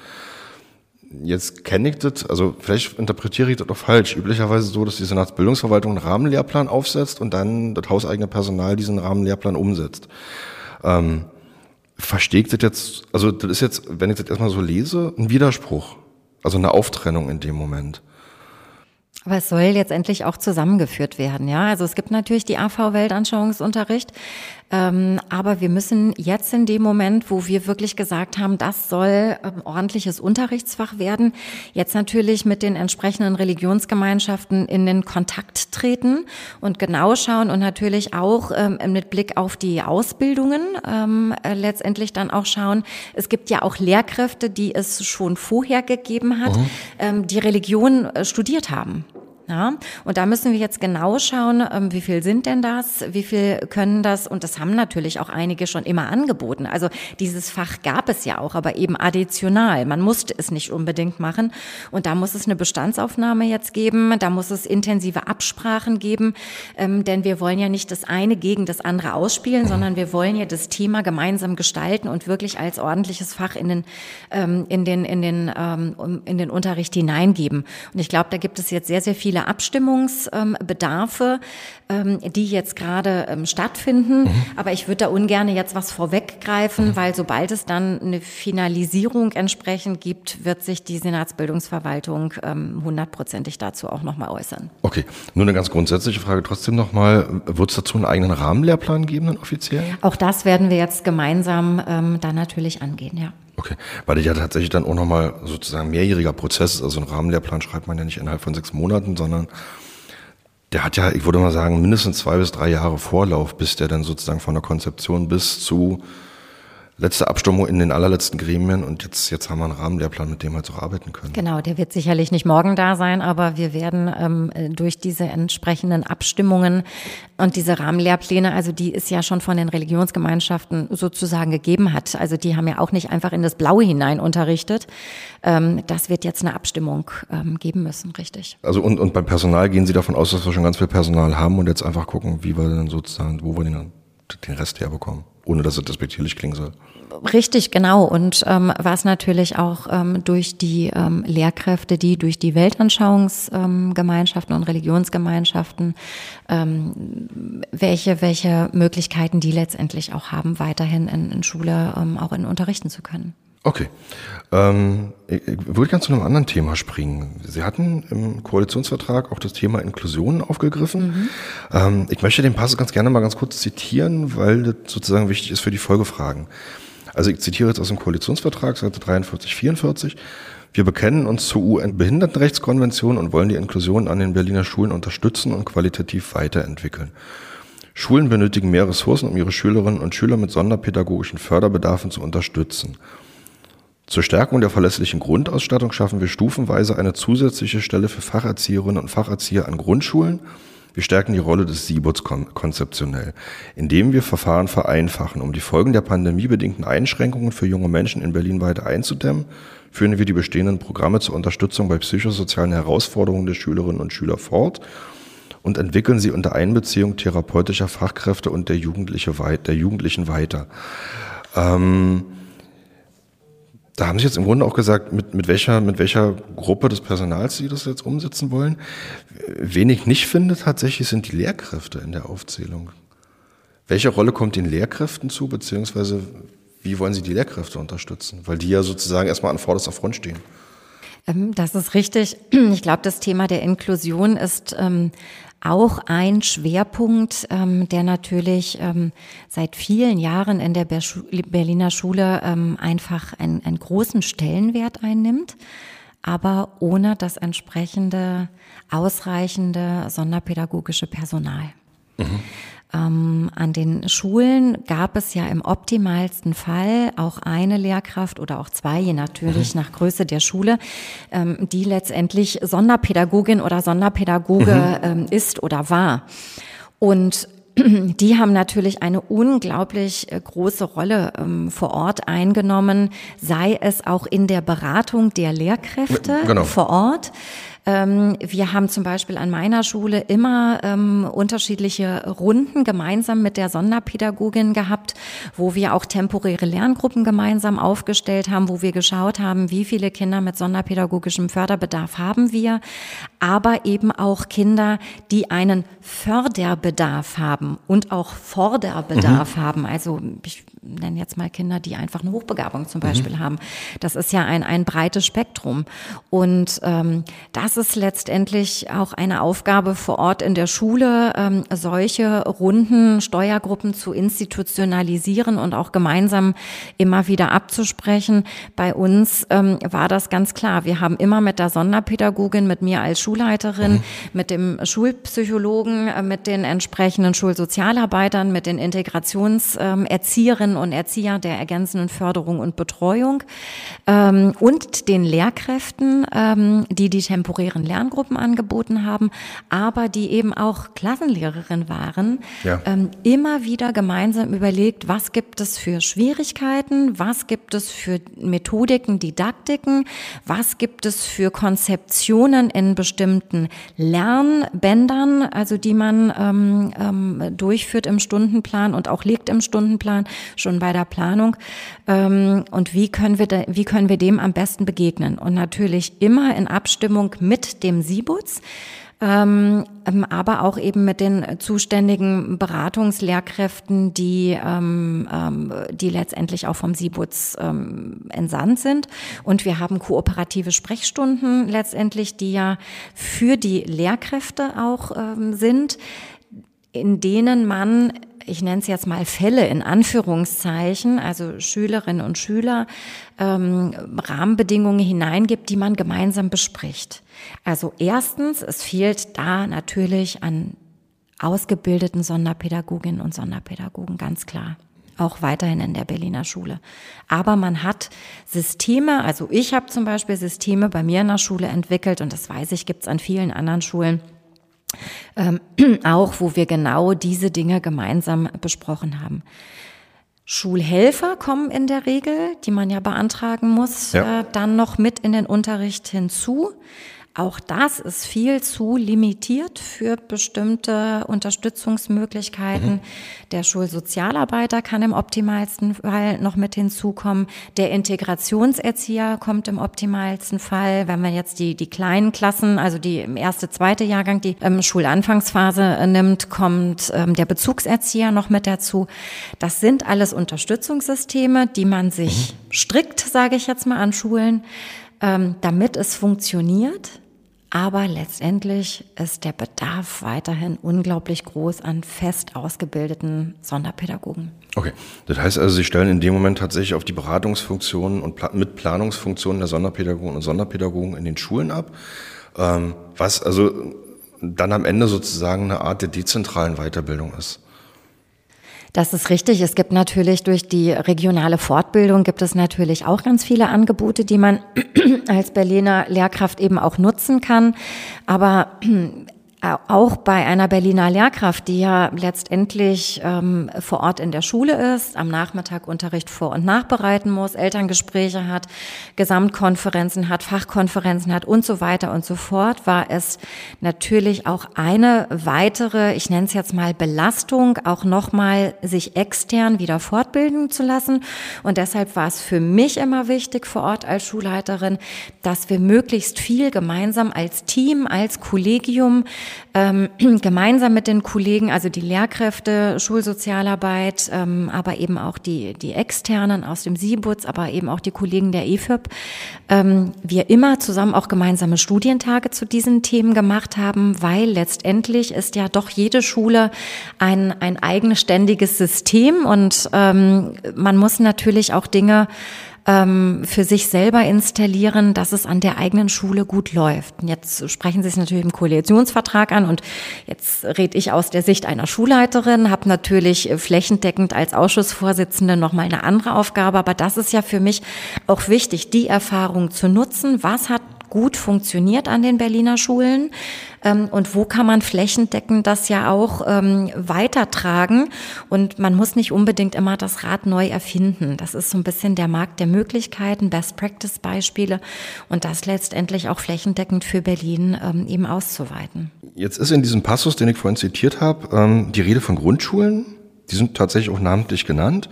Speaker 1: Jetzt kenne ich das, also vielleicht interpretiere ich das doch falsch. Üblicherweise so, dass die Senatsbildungsverwaltung einen Rahmenlehrplan aufsetzt und dann das hauseigene Personal diesen Rahmenlehrplan umsetzt. Ähm, verstehe ich das jetzt, also das ist jetzt, wenn ich das erstmal so lese, ein Widerspruch. Also eine Auftrennung in dem Moment.
Speaker 2: Aber es soll jetzt endlich auch zusammengeführt werden, ja. Also es gibt natürlich die AV-Weltanschauungsunterricht, aber wir müssen jetzt in dem Moment, wo wir wirklich gesagt haben, das soll ähm, ordentliches Unterrichtsfach werden, jetzt natürlich mit den entsprechenden Religionsgemeinschaften in den Kontakt treten und genau schauen und natürlich auch ähm, mit Blick auf die Ausbildungen ähm, äh, letztendlich dann auch schauen. Es gibt ja auch Lehrkräfte, die es schon vorher gegeben hat, mhm. ähm, die Religion äh, studiert haben. Ja, und da müssen wir jetzt genau schauen, ähm, wie viel sind denn das, wie viel können das, und das haben natürlich auch einige schon immer angeboten. Also dieses Fach gab es ja auch, aber eben additional. Man musste es nicht unbedingt machen. Und da muss es eine Bestandsaufnahme jetzt geben, da muss es intensive Absprachen geben, ähm, denn wir wollen ja nicht das eine gegen das andere ausspielen, sondern wir wollen ja das Thema gemeinsam gestalten und wirklich als ordentliches Fach in den, ähm, in den, in den, in den Unterricht hineingeben. Und ich glaube, da gibt es jetzt sehr, sehr viele Abstimmungsbedarfe, ähm, die jetzt gerade ähm, stattfinden. Mhm. Aber ich würde da ungern jetzt was vorweggreifen, mhm. weil sobald es dann eine Finalisierung entsprechend gibt, wird sich die Senatsbildungsverwaltung ähm, hundertprozentig dazu auch nochmal äußern.
Speaker 1: Okay, nur eine ganz grundsätzliche Frage trotzdem nochmal. Wird es dazu einen eigenen Rahmenlehrplan geben, dann offiziell?
Speaker 2: Auch das werden wir jetzt gemeinsam ähm, dann natürlich angehen, ja.
Speaker 1: Okay, weil das ja tatsächlich dann auch nochmal sozusagen mehrjähriger Prozess ist. Also einen Rahmenlehrplan schreibt man ja nicht innerhalb von sechs Monaten, sondern der hat ja, ich würde mal sagen, mindestens zwei bis drei Jahre Vorlauf, bis der dann sozusagen von der Konzeption bis zu letzte Abstimmung in den allerletzten Gremien und jetzt, jetzt haben wir einen Rahmenlehrplan, mit dem wir jetzt auch arbeiten können.
Speaker 2: Genau, der wird sicherlich nicht morgen da sein, aber wir werden ähm, durch diese entsprechenden Abstimmungen und diese Rahmenlehrpläne, also die es ja schon von den Religionsgemeinschaften sozusagen gegeben hat, also die haben ja auch nicht einfach in das Blaue hinein unterrichtet. Ähm, das wird jetzt eine Abstimmung ähm, geben müssen, richtig.
Speaker 1: Also und, und beim Personal gehen Sie davon aus, dass wir schon ganz viel Personal haben und jetzt einfach gucken, wie wir dann sozusagen, wo wir den, den Rest herbekommen, ohne dass es despektierlich klingen soll.
Speaker 2: Richtig, genau. Und ähm, was natürlich auch ähm, durch die ähm, Lehrkräfte, die durch die Weltanschauungsgemeinschaften ähm, und Religionsgemeinschaften, ähm, welche, welche Möglichkeiten die letztendlich auch haben, weiterhin in, in Schule ähm, auch in unterrichten zu können.
Speaker 1: Okay. Ähm, ich, würde gerne zu einem anderen Thema springen. Sie hatten im Koalitionsvertrag auch das Thema Inklusion aufgegriffen. Mhm. Ähm, ich möchte den Passus ganz gerne mal ganz kurz zitieren, weil das sozusagen wichtig ist für die Folgefragen. Also ich zitiere jetzt aus dem Koalitionsvertrag, Seite 43, 44. Wir bekennen uns zur UN-Behindertenrechtskonvention und wollen die Inklusion an den Berliner Schulen unterstützen und qualitativ weiterentwickeln. Schulen benötigen mehr Ressourcen, um ihre Schülerinnen und Schüler mit sonderpädagogischen Förderbedarfen zu unterstützen. Zur Stärkung der verlässlichen Grundausstattung schaffen wir stufenweise eine zusätzliche Stelle für Facherzieherinnen und Facherzieher an Grundschulen wir stärken die Rolle des SIBUTs konzeptionell, indem wir Verfahren vereinfachen. Um die Folgen der pandemiebedingten Einschränkungen für junge Menschen in Berlin weiter einzudämmen, führen wir die bestehenden Programme zur Unterstützung bei psychosozialen Herausforderungen der Schülerinnen und Schüler fort und entwickeln sie unter Einbeziehung therapeutischer Fachkräfte und der, Jugendliche, der Jugendlichen weiter. Ähm, da haben Sie jetzt im Grunde auch gesagt, mit, mit, welcher, mit welcher Gruppe des Personals Sie das jetzt umsetzen wollen. Wen ich nicht finde tatsächlich sind die Lehrkräfte in der Aufzählung. Welche Rolle kommt den Lehrkräften zu, beziehungsweise wie wollen Sie die Lehrkräfte unterstützen? Weil die ja sozusagen erstmal an vorderster Front stehen.
Speaker 2: Ähm, das ist richtig. Ich glaube, das Thema der Inklusion ist ähm, auch ein Schwerpunkt, ähm, der natürlich ähm, seit vielen Jahren in der Berliner Schule ähm, einfach einen, einen großen Stellenwert einnimmt, aber ohne das entsprechende ausreichende sonderpädagogische Personal. Mhm. Ähm, an den Schulen gab es ja im optimalsten Fall auch eine Lehrkraft oder auch zwei, je natürlich mhm. nach Größe der Schule, ähm, die letztendlich Sonderpädagogin oder Sonderpädagoge mhm. ähm, ist oder war. Und [clears throat] die haben natürlich eine unglaublich äh, große Rolle ähm, vor Ort eingenommen, sei es auch in der Beratung der Lehrkräfte genau. vor Ort ähm, wir haben zum Beispiel an meiner Schule immer ähm, unterschiedliche Runden gemeinsam mit der Sonderpädagogin gehabt, wo wir auch temporäre Lerngruppen gemeinsam aufgestellt haben, wo wir geschaut haben, wie viele Kinder mit sonderpädagogischem Förderbedarf haben wir, aber eben auch Kinder, die einen Förderbedarf haben und auch Forderbedarf mhm. haben. Also ich nenne jetzt mal Kinder, die einfach eine Hochbegabung zum Beispiel mhm. haben. Das ist ja ein, ein breites Spektrum. Und ähm, das ist letztendlich auch eine Aufgabe vor Ort in der Schule, ähm, solche runden Steuergruppen zu institutionalisieren und auch gemeinsam immer wieder abzusprechen. Bei uns ähm, war das ganz klar. Wir haben immer mit der Sonderpädagogin, mit mir als Schulleiterin, mhm. mit dem Schulpsychologen, äh, mit den entsprechenden Schulsozialarbeitern, mit den Integrationserzieherinnen Erzieherinnen und Erzieher der ergänzenden Förderung und Betreuung ähm, und den Lehrkräften, ähm, die die temporären Lerngruppen angeboten haben, aber die eben auch Klassenlehrerin waren, ja. ähm, immer wieder gemeinsam überlegt, was gibt es für Schwierigkeiten, was gibt es für Methodiken, Didaktiken, was gibt es für Konzeptionen in bestimmten Lernbändern, also die man ähm, ähm, durchführt im Stundenplan und auch legt im Stundenplan, schon bei der Planung. Ähm, und wie können wir, da, wie können wir dem am besten begegnen? Und natürlich immer in Abstimmung mit dem SIBUZ. Ähm, ähm, aber auch eben mit den zuständigen Beratungslehrkräften, die, ähm, die letztendlich auch vom ähm, entsandt sind. Und wir haben kooperative Sprechstunden letztendlich, die ja für die Lehrkräfte auch sind, in denen man ich nenne es jetzt mal Fälle in Anführungszeichen, also Schülerinnen und Schüler, ähm, Rahmenbedingungen hineingibt, die man gemeinsam bespricht. Also erstens, es fehlt da natürlich an ausgebildeten Sonderpädagoginnen und Sonderpädagogen, ganz klar auch weiterhin in der Berliner Schule. Aber man hat Systeme, also ich habe zum Beispiel Systeme bei mir in der Schule entwickelt und das weiß ich, gibt es an vielen anderen Schulen, ähm, [clears throat] auch wo wir genau diese Dinge gemeinsam besprochen haben. Schulhelfer kommen in der Regel, die man ja beantragen muss, ja. Äh, dann noch mit in den Unterricht hinzu. Auch das ist viel zu limitiert für bestimmte Unterstützungsmöglichkeiten. Mhm. Der Schulsozialarbeiter kann im optimalsten Fall noch mit hinzukommen. Der Integrationserzieher kommt im optimalsten Fall. Wenn man jetzt die, die kleinen Klassen, also die erste, zweite Jahrgang, die ähm, Schulanfangsphase äh, nimmt, kommt ähm, der Bezugserzieher noch mit dazu. Das sind alles Unterstützungssysteme, die man sich mhm. strikt, sage ich jetzt mal, an Schulen ähm, damit es funktioniert, aber letztendlich ist der Bedarf weiterhin unglaublich groß an fest ausgebildeten Sonderpädagogen.
Speaker 1: Okay, das heißt also, Sie stellen in dem Moment tatsächlich auf die Beratungsfunktionen und mit Planungsfunktionen der Sonderpädagogen und Sonderpädagogen in den Schulen ab, ähm, was also dann am Ende sozusagen eine Art der dezentralen Weiterbildung ist.
Speaker 2: Das ist richtig. Es gibt natürlich durch die regionale Fortbildung gibt es natürlich auch ganz viele Angebote, die man [clears throat] als Berliner Lehrkraft eben auch nutzen kann. Aber auch bei einer Berliner Lehrkraft, die ja letztendlich ähm, vor Ort in der Schule ist, am Nachmittag Unterricht vor- und nachbereiten muss, Elterngespräche hat, Gesamtkonferenzen hat, Fachkonferenzen hat und so weiter und so fort, war es natürlich auch eine weitere, ich nenne es jetzt mal Belastung, auch nochmal sich extern wieder fortbilden zu lassen. Und deshalb war es für mich immer wichtig vor Ort als Schulleiterin, dass wir möglichst viel gemeinsam als Team, als Kollegium ähm, [clears throat] gemeinsam mit den Kollegen, also die Lehrkräfte, Schulsozialarbeit, ähm, aber eben auch die, die Externen aus dem SIBUZ, aber eben auch die Kollegen der EFIP, ähm, wir immer zusammen auch gemeinsame Studientage zu diesen Themen gemacht haben, weil letztendlich ist ja doch jede Schule ein, ein eigenständiges System und ähm, man muss natürlich auch Dinge ähm, für sich selber installieren, dass es an der eigenen Schule gut läuft. Jetzt sprechen Sie es natürlich im Koalitionsvertrag an und jetzt rede ich aus der Sicht einer Schulleiterin, habe natürlich flächendeckend als Ausschussvorsitzende nochmal eine andere Aufgabe, aber das ist ja für mich auch wichtig, die Erfahrung zu nutzen. Was hat gut funktioniert an den Berliner Schulen ähm, und wo kann man flächendeckend das ja auch ähm, weitertragen. Und man muss nicht unbedingt immer das Rad neu erfinden. Das ist so ein bisschen der Markt der Möglichkeiten, Best-Practice-Beispiele und das letztendlich auch flächendeckend für Berlin ähm, eben auszuweiten.
Speaker 1: Jetzt ist in diesem Passus, den ich vorhin zitiert habe, ähm, die Rede von Grundschulen. Die sind tatsächlich auch namentlich genannt.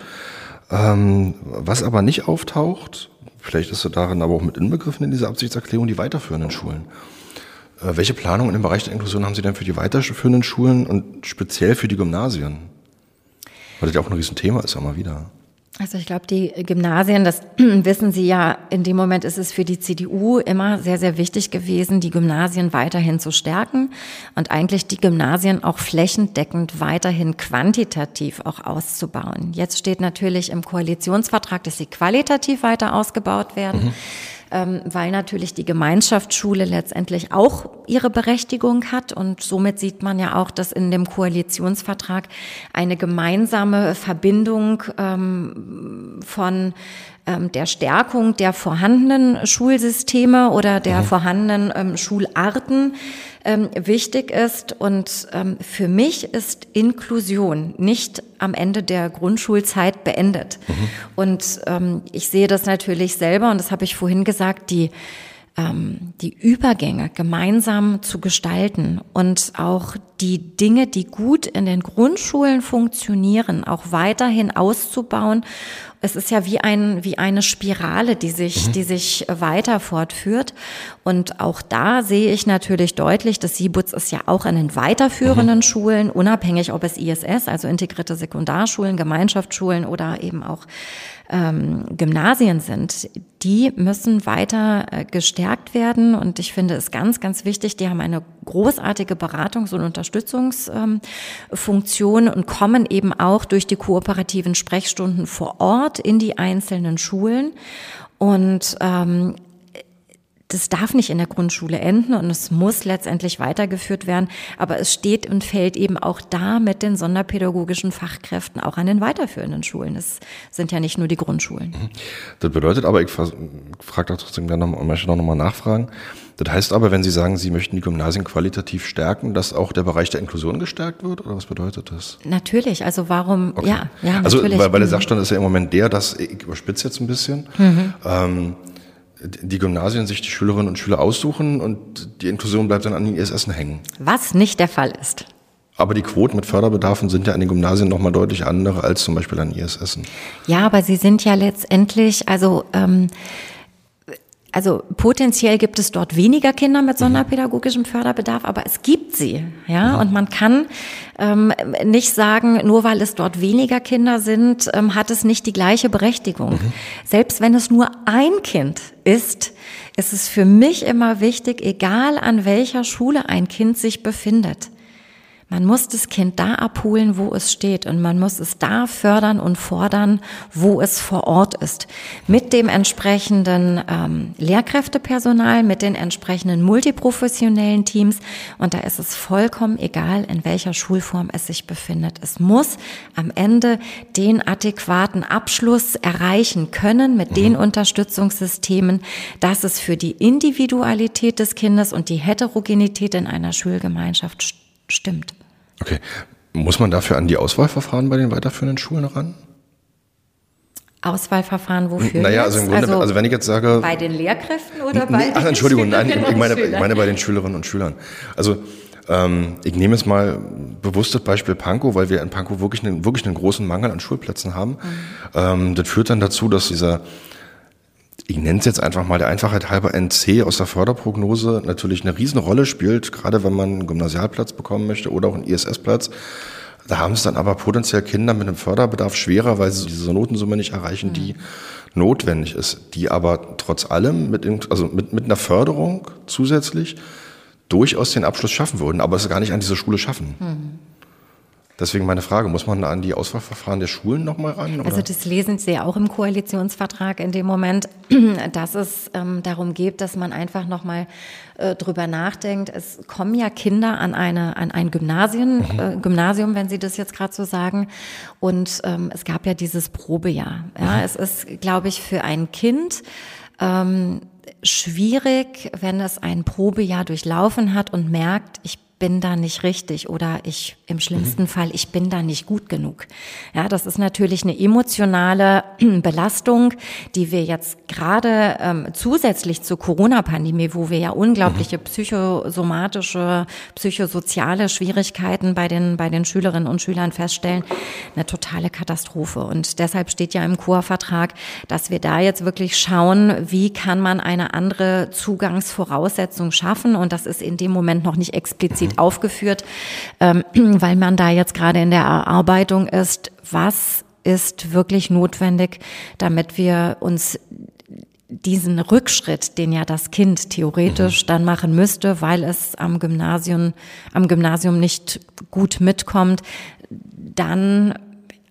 Speaker 1: Ähm, was aber nicht auftaucht, Vielleicht ist er darin aber auch mit inbegriffen in dieser Absichtserklärung die weiterführenden Schulen. Äh, welche Planungen im Bereich der Inklusion haben Sie denn für die weiterführenden Schulen und speziell für die Gymnasien? Weil das ja auch ein Riesenthema ist, immer wieder.
Speaker 2: Also ich glaube, die Gymnasien, das [clears throat] wissen Sie ja, in dem Moment ist es für die CDU immer sehr, sehr wichtig gewesen, die Gymnasien weiterhin zu stärken und eigentlich die Gymnasien auch flächendeckend weiterhin quantitativ auch auszubauen. Jetzt steht natürlich im Koalitionsvertrag, dass sie qualitativ weiter ausgebaut werden. Mhm ähm, weil natürlich die Gemeinschaftsschule letztendlich auch ihre Berechtigung hat. Und somit sieht man ja auch, dass in dem Koalitionsvertrag eine gemeinsame Verbindung ähm, von ähm, der Stärkung der vorhandenen Schulsysteme oder der mhm. vorhandenen ähm, Schularten ähm, wichtig ist. Und ähm, für mich ist Inklusion nicht am Ende der Grundschulzeit beendet. Mhm. Und ähm, ich sehe das natürlich selber, und das habe ich vorhin gesagt, die ähm, die Übergänge gemeinsam zu gestalten und auch die Dinge, die gut in den Grundschulen funktionieren, auch weiterhin auszubauen. Es ist ja wie ein, wie eine Spirale, die sich, mhm. die sich weiter fortführt. Und auch da sehe ich natürlich deutlich, dass Sibutz ist ja auch an den weiterführenden mhm. Schulen, unabhängig ob es ISS, also integrierte Sekundarschulen, Gemeinschaftsschulen oder eben auch ähm, Gymnasien sind, die müssen weiter äh, gestärkt werden. Und ich finde es ganz, ganz wichtig, die haben eine großartige Beratungs- und Unterstützungsfunktion ähm, und kommen eben auch durch die kooperativen Sprechstunden vor Ort in die einzelnen Schulen. Und ähm, das darf nicht in der Grundschule enden und es muss letztendlich weitergeführt werden. Aber es steht und fällt eben auch da mit den sonderpädagogischen Fachkräften auch an den weiterführenden Schulen. Es sind ja nicht nur die Grundschulen. Mhm.
Speaker 1: Das bedeutet aber, ich frage da trotzdem gerne noch, möchte noch mal nachfragen. Das heißt aber, wenn Sie sagen, Sie möchten die Gymnasien qualitativ stärken, dass auch der Bereich der Inklusion gestärkt wird? Oder was bedeutet das?
Speaker 2: Natürlich. Also warum,
Speaker 1: okay. ja, ja, also, natürlich. Weil, weil der mhm. Sachstand ist ja im Moment der, dass, ich überspitze jetzt ein bisschen, mhm. ähm, die Gymnasien sich die Schülerinnen und Schüler aussuchen und die Inklusion bleibt dann an den ISS hängen.
Speaker 2: Was nicht der Fall ist.
Speaker 1: Aber die Quoten mit Förderbedarfen sind ja an den Gymnasien nochmal deutlich andere als zum Beispiel an ISS.
Speaker 2: Ja, aber sie sind ja letztendlich, also ähm, also potenziell gibt es dort weniger Kinder mit mhm. sonderpädagogischem Förderbedarf, aber es gibt sie, ja. Und man kann ähm, nicht sagen, nur weil es dort weniger Kinder sind, ähm, hat es nicht die gleiche Berechtigung. Mhm. Selbst wenn es nur ein Kind ist, ist es für mich immer wichtig, egal an welcher Schule ein Kind sich befindet. Man muss das Kind da abholen, wo es steht und man muss es da fördern und fordern, wo es vor Ort ist. Mit dem entsprechenden ähm, Lehrkräftepersonal, mit den entsprechenden multiprofessionellen Teams und da ist es vollkommen egal, in welcher Schulform es sich befindet. Es muss am Ende den adäquaten Abschluss erreichen können mit mhm. den Unterstützungssystemen, dass es für die Individualität des Kindes und die Heterogenität in einer Schulgemeinschaft stimmt.
Speaker 1: Okay. Muss man dafür an die Auswahlverfahren bei den weiterführenden Schulen ran?
Speaker 2: Auswahlverfahren wofür?
Speaker 1: Naja, also im Grunde, also, also, wenn ich jetzt sage.
Speaker 2: Bei den Lehrkräften oder bei nee,
Speaker 1: Ach, Entschuldigung, nein, ich meine, ich meine bei den Schülerinnen und Schülern. Also ähm, ich nehme jetzt mal bewusst das Beispiel Pankow, weil wir in Pankow wirklich einen, wirklich einen großen Mangel an Schulplätzen haben. Mhm. Ähm, das führt dann dazu, dass dieser ich nenne es jetzt einfach mal der Einfachheit halber NC aus der Förderprognose natürlich eine Riesenrolle spielt, gerade wenn man einen Gymnasialplatz bekommen möchte oder auch einen ISS-Platz. Da haben es dann aber potenziell Kinder mit einem Förderbedarf schwerer, weil sie diese Notensumme nicht erreichen, die notwendig ist, die aber trotz allem mit, also mit, mit einer Förderung zusätzlich durchaus den Abschluss schaffen würden, aber es gar nicht an diese Schule schaffen. Mhm. Deswegen meine Frage, muss man an die Auswahlverfahren der Schulen nochmal ran?
Speaker 2: Oder? Also das lesen Sie ja auch im Koalitionsvertrag in dem Moment, [clears throat] dass es ähm, darum geht, dass man einfach nochmal äh, drüber nachdenkt. Es kommen ja Kinder an, eine, an ein Gymnasium, mhm. äh, Gymnasium, wenn Sie das jetzt gerade so sagen. Und ähm, es gab ja dieses Probejahr. Ja, mhm. Es ist, glaube ich, für ein Kind ähm, schwierig, wenn es ein Probejahr durchlaufen hat und merkt, ich bin da nicht richtig oder ich im schlimmsten mhm. Fall, ich bin da nicht gut genug. Ja, das ist natürlich eine emotionale [clears throat] Belastung, die wir jetzt gerade ähm, zusätzlich zur Corona-Pandemie, wo wir ja unglaubliche mhm. psychosomatische, psychosoziale Schwierigkeiten bei den, bei den Schülerinnen und Schülern feststellen, eine totale Katastrophe. Und deshalb steht ja im Chorvertrag, dass wir da jetzt wirklich schauen, wie kann man eine andere Zugangsvoraussetzung schaffen. Und das ist in dem Moment noch nicht explizit explizit aufgeführt, ähm, [clears throat] weil man da jetzt gerade in der Erarbeitung ist, was ist wirklich notwendig, damit wir uns diesen Rückschritt, den ja das Kind theoretisch mhm. dann machen müsste, weil es am Gymnasium, am Gymnasium nicht gut mitkommt, dann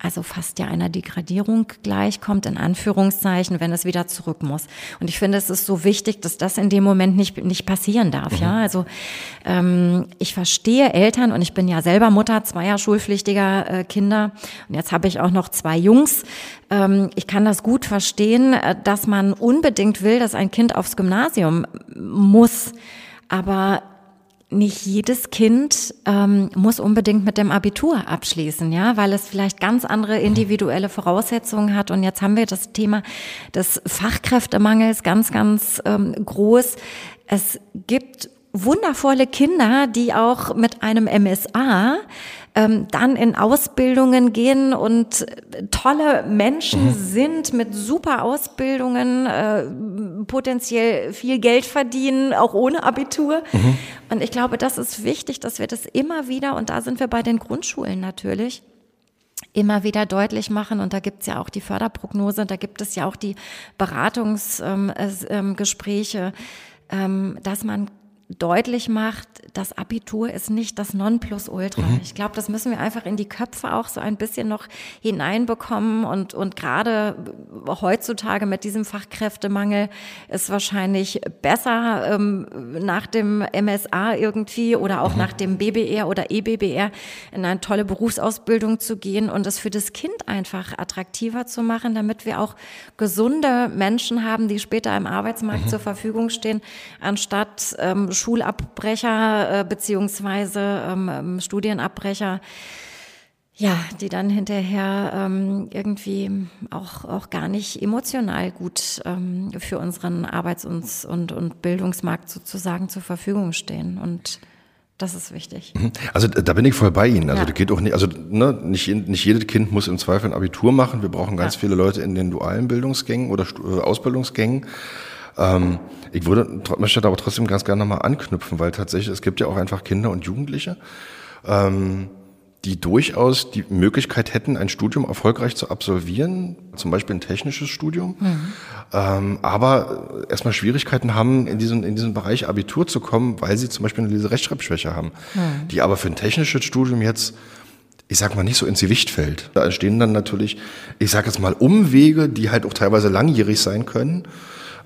Speaker 2: also fast ja einer Degradierung gleichkommt, in Anführungszeichen, wenn es wieder zurück muss. Und ich finde, es ist so wichtig, dass das in dem Moment nicht, nicht passieren darf. Mhm. Ja, also ähm, ich verstehe Eltern und ich bin ja selber Mutter zweier schulpflichtiger äh, Kinder und jetzt habe ich auch noch zwei Jungs. Ähm, ich kann das gut verstehen, äh, dass man unbedingt will, dass ein Kind aufs Gymnasium muss. Aber nicht jedes Kind ähm, muss unbedingt mit dem Abitur abschließen, ja, weil es vielleicht ganz andere individuelle Voraussetzungen hat. Und jetzt haben wir das Thema des Fachkräftemangels ganz, ganz ähm, groß. Es gibt wundervolle Kinder, die auch mit einem MSA ähm, dann in Ausbildungen gehen und tolle Menschen mhm. sind mit super Ausbildungen, äh, potenziell viel Geld verdienen, auch ohne Abitur. Mhm. Und ich glaube, das ist wichtig, dass wir das immer wieder, und da sind wir bei den Grundschulen natürlich, immer wieder deutlich machen. Und da gibt es ja auch die Förderprognose, da gibt es ja auch die Beratungsgespräche, ähm, ähm, dass man deutlich macht, das Abitur ist nicht das Nonplusultra. Mhm. Ich glaube, das müssen wir einfach in die Köpfe auch so ein bisschen noch hineinbekommen und, und gerade heutzutage mit diesem Fachkräftemangel ist wahrscheinlich besser ähm, nach dem MSA irgendwie oder auch mhm. nach dem BBR oder EBBR in eine tolle Berufsausbildung zu gehen und es für das Kind einfach attraktiver zu machen, damit wir auch gesunde Menschen haben, die später im Arbeitsmarkt mhm. zur Verfügung stehen, anstatt ähm, Schulabbrecher äh, beziehungsweise ähm, ähm, Studienabbrecher, ja, die dann hinterher ähm, irgendwie auch, auch gar nicht emotional gut ähm, für unseren Arbeits- und, und, und Bildungsmarkt sozusagen zur Verfügung stehen. Und das ist wichtig.
Speaker 1: Mhm. Also da bin ich voll bei Ihnen. Also ja. das geht auch nicht, also ne, nicht, nicht jedes Kind muss im Zweifel ein Abitur machen. Wir brauchen ganz ja. viele Leute in den dualen Bildungsgängen oder äh, Ausbildungsgängen. Ähm, ich würde, möchte aber trotzdem ganz gerne nochmal anknüpfen, weil tatsächlich, es gibt ja auch einfach Kinder und Jugendliche, ähm, die durchaus die Möglichkeit hätten, ein Studium erfolgreich zu absolvieren, zum Beispiel ein technisches Studium, mhm. ähm, aber erstmal Schwierigkeiten haben, in diesen, in diesen Bereich Abitur zu kommen, weil sie zum Beispiel eine Leserechtschreibschwäche haben, mhm. die aber für ein technisches Studium jetzt ich sag mal, nicht so ins Gewicht fällt. Da entstehen dann natürlich, ich sag jetzt mal, Umwege, die halt auch teilweise langjährig sein können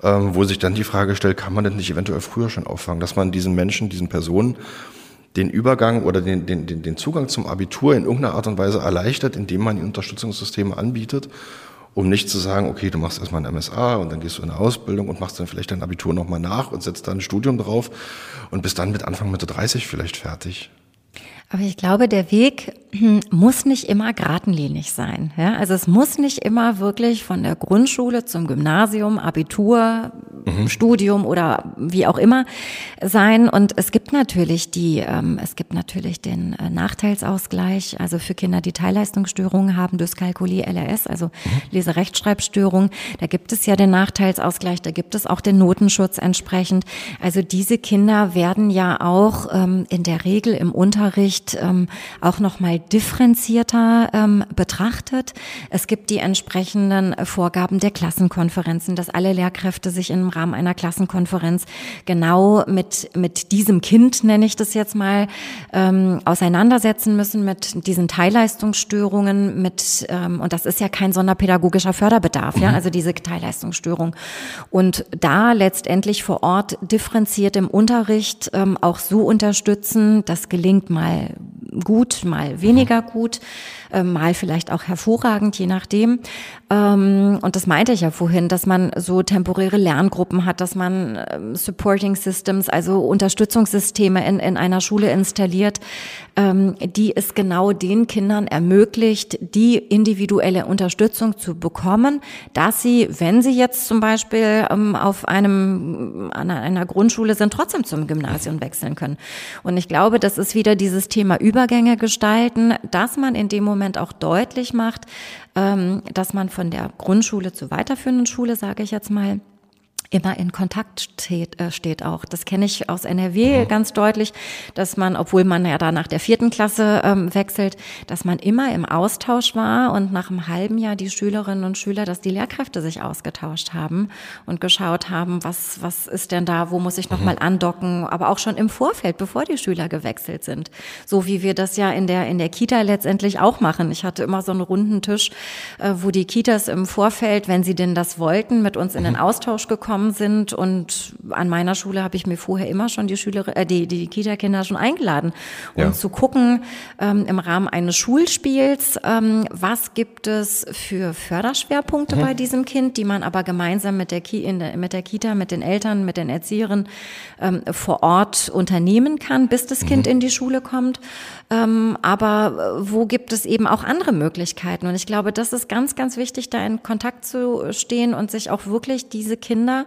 Speaker 1: ähm, wo sich dann die Frage stellt, kann man denn nicht eventuell früher schon auffangen, dass man diesen Menschen, diesen Personen den Übergang oder den, den, den, den Zugang zum Abitur in irgendeiner Art und Weise erleichtert, indem man ihnen Unterstützungssysteme anbietet, um nicht zu sagen, okay, du machst erstmal ein MSA und dann gehst du in eine Ausbildung und machst dann vielleicht dein Abitur nochmal nach und setzt dann ein Studium drauf und bist dann mit Anfang Mitte 30 vielleicht fertig.
Speaker 2: Aber ich glaube, der Weg hm, muss nicht immer geradenlinig sein. Ja? Also es muss nicht immer wirklich von der Grundschule zum Gymnasium, Abitur, mhm. Studium oder wie auch immer sein. Und es gibt natürlich die, ähm, es gibt natürlich den äh, Nachteilsausgleich, also für Kinder, die Teilleistungsstörungen haben, Dyskalkulie, LRS, also mhm. Leserechtschreibstörung. Da gibt es ja den Nachteilsausgleich, da gibt es auch den Notenschutz entsprechend. Also diese Kinder werden ja auch ähm, in der Regel im Unterricht ähm, auch nochmal differenzierter ähm, betrachtet. Es gibt die entsprechenden Vorgaben der Klassenkonferenzen, dass alle Lehrkräfte sich im Rahmen einer Klassenkonferenz genau mit, mit diesem Kind, nenne ich das jetzt mal, ähm, auseinandersetzen müssen, mit diesen Teilleistungsstörungen, mit, ähm, und das ist ja kein sonderpädagogischer Förderbedarf, mhm. ja, also diese Teilleistungsstörung. Und da letztendlich vor Ort differenziert im Unterricht ähm, auch so unterstützen, das gelingt mal gut, mal weniger gut, mal vielleicht auch hervorragend, je nachdem. Ähm, und das meinte ich ja vorhin, dass man so temporäre Lerngruppen hat, dass man ähm, Supporting Systems, also Unterstützungssysteme in, in einer Schule installiert, ähm, die es genau den Kindern ermöglicht, die individuelle Unterstützung zu bekommen, dass sie, wenn sie jetzt zum Beispiel auf einem, an einer Grundschule sind, trotzdem zum Gymnasium wechseln können. Und ich glaube, das ist wieder dieses Thema Übergänge gestalten, dass man in dem Moment auch deutlich macht, dass man von der Grundschule zur weiterführenden Schule, sage ich jetzt mal, immer in Kontakt steht, äh, steht auch. Das kenne ich aus NRW mhm. ganz deutlich, dass man, obwohl man ja da nach der vierten Klasse ähm, wechselt, dass man immer im Austausch war und nach einem halben Jahr die Schülerinnen und Schüler, dass die Lehrkräfte sich ausgetauscht haben und geschaut haben, was, was ist denn da, wo muss ich nochmal mhm. andocken, aber auch schon im Vorfeld, bevor die Schüler gewechselt sind. So wie wir das ja in der, in der Kita letztendlich auch machen. Ich hatte immer so einen runden Tisch, äh, wo die Kitas im Vorfeld, wenn sie denn das wollten, mit uns in den mhm. Austausch gekommen gekommen sind. Und an meiner Schule habe ich mir vorher immer schon die Schüler, äh, die, die Kita-Kinder schon eingeladen, um ja. zu gucken ähm, im Rahmen eines Schulspiels, ähm, was gibt es für Förderschwerpunkte mhm. bei diesem Kind, die man aber gemeinsam mit der, Ki der, mit der Kita, mit den Eltern, mit den Erzieherinnen ähm, vor Ort unternehmen kann, bis das Kind mhm. in die Schule kommt. Ähm, aber äh, wo gibt es eben auch andere Möglichkeiten? Und ich glaube, das ist ganz, ganz wichtig, da in Kontakt zu stehen und sich auch wirklich diese Kinder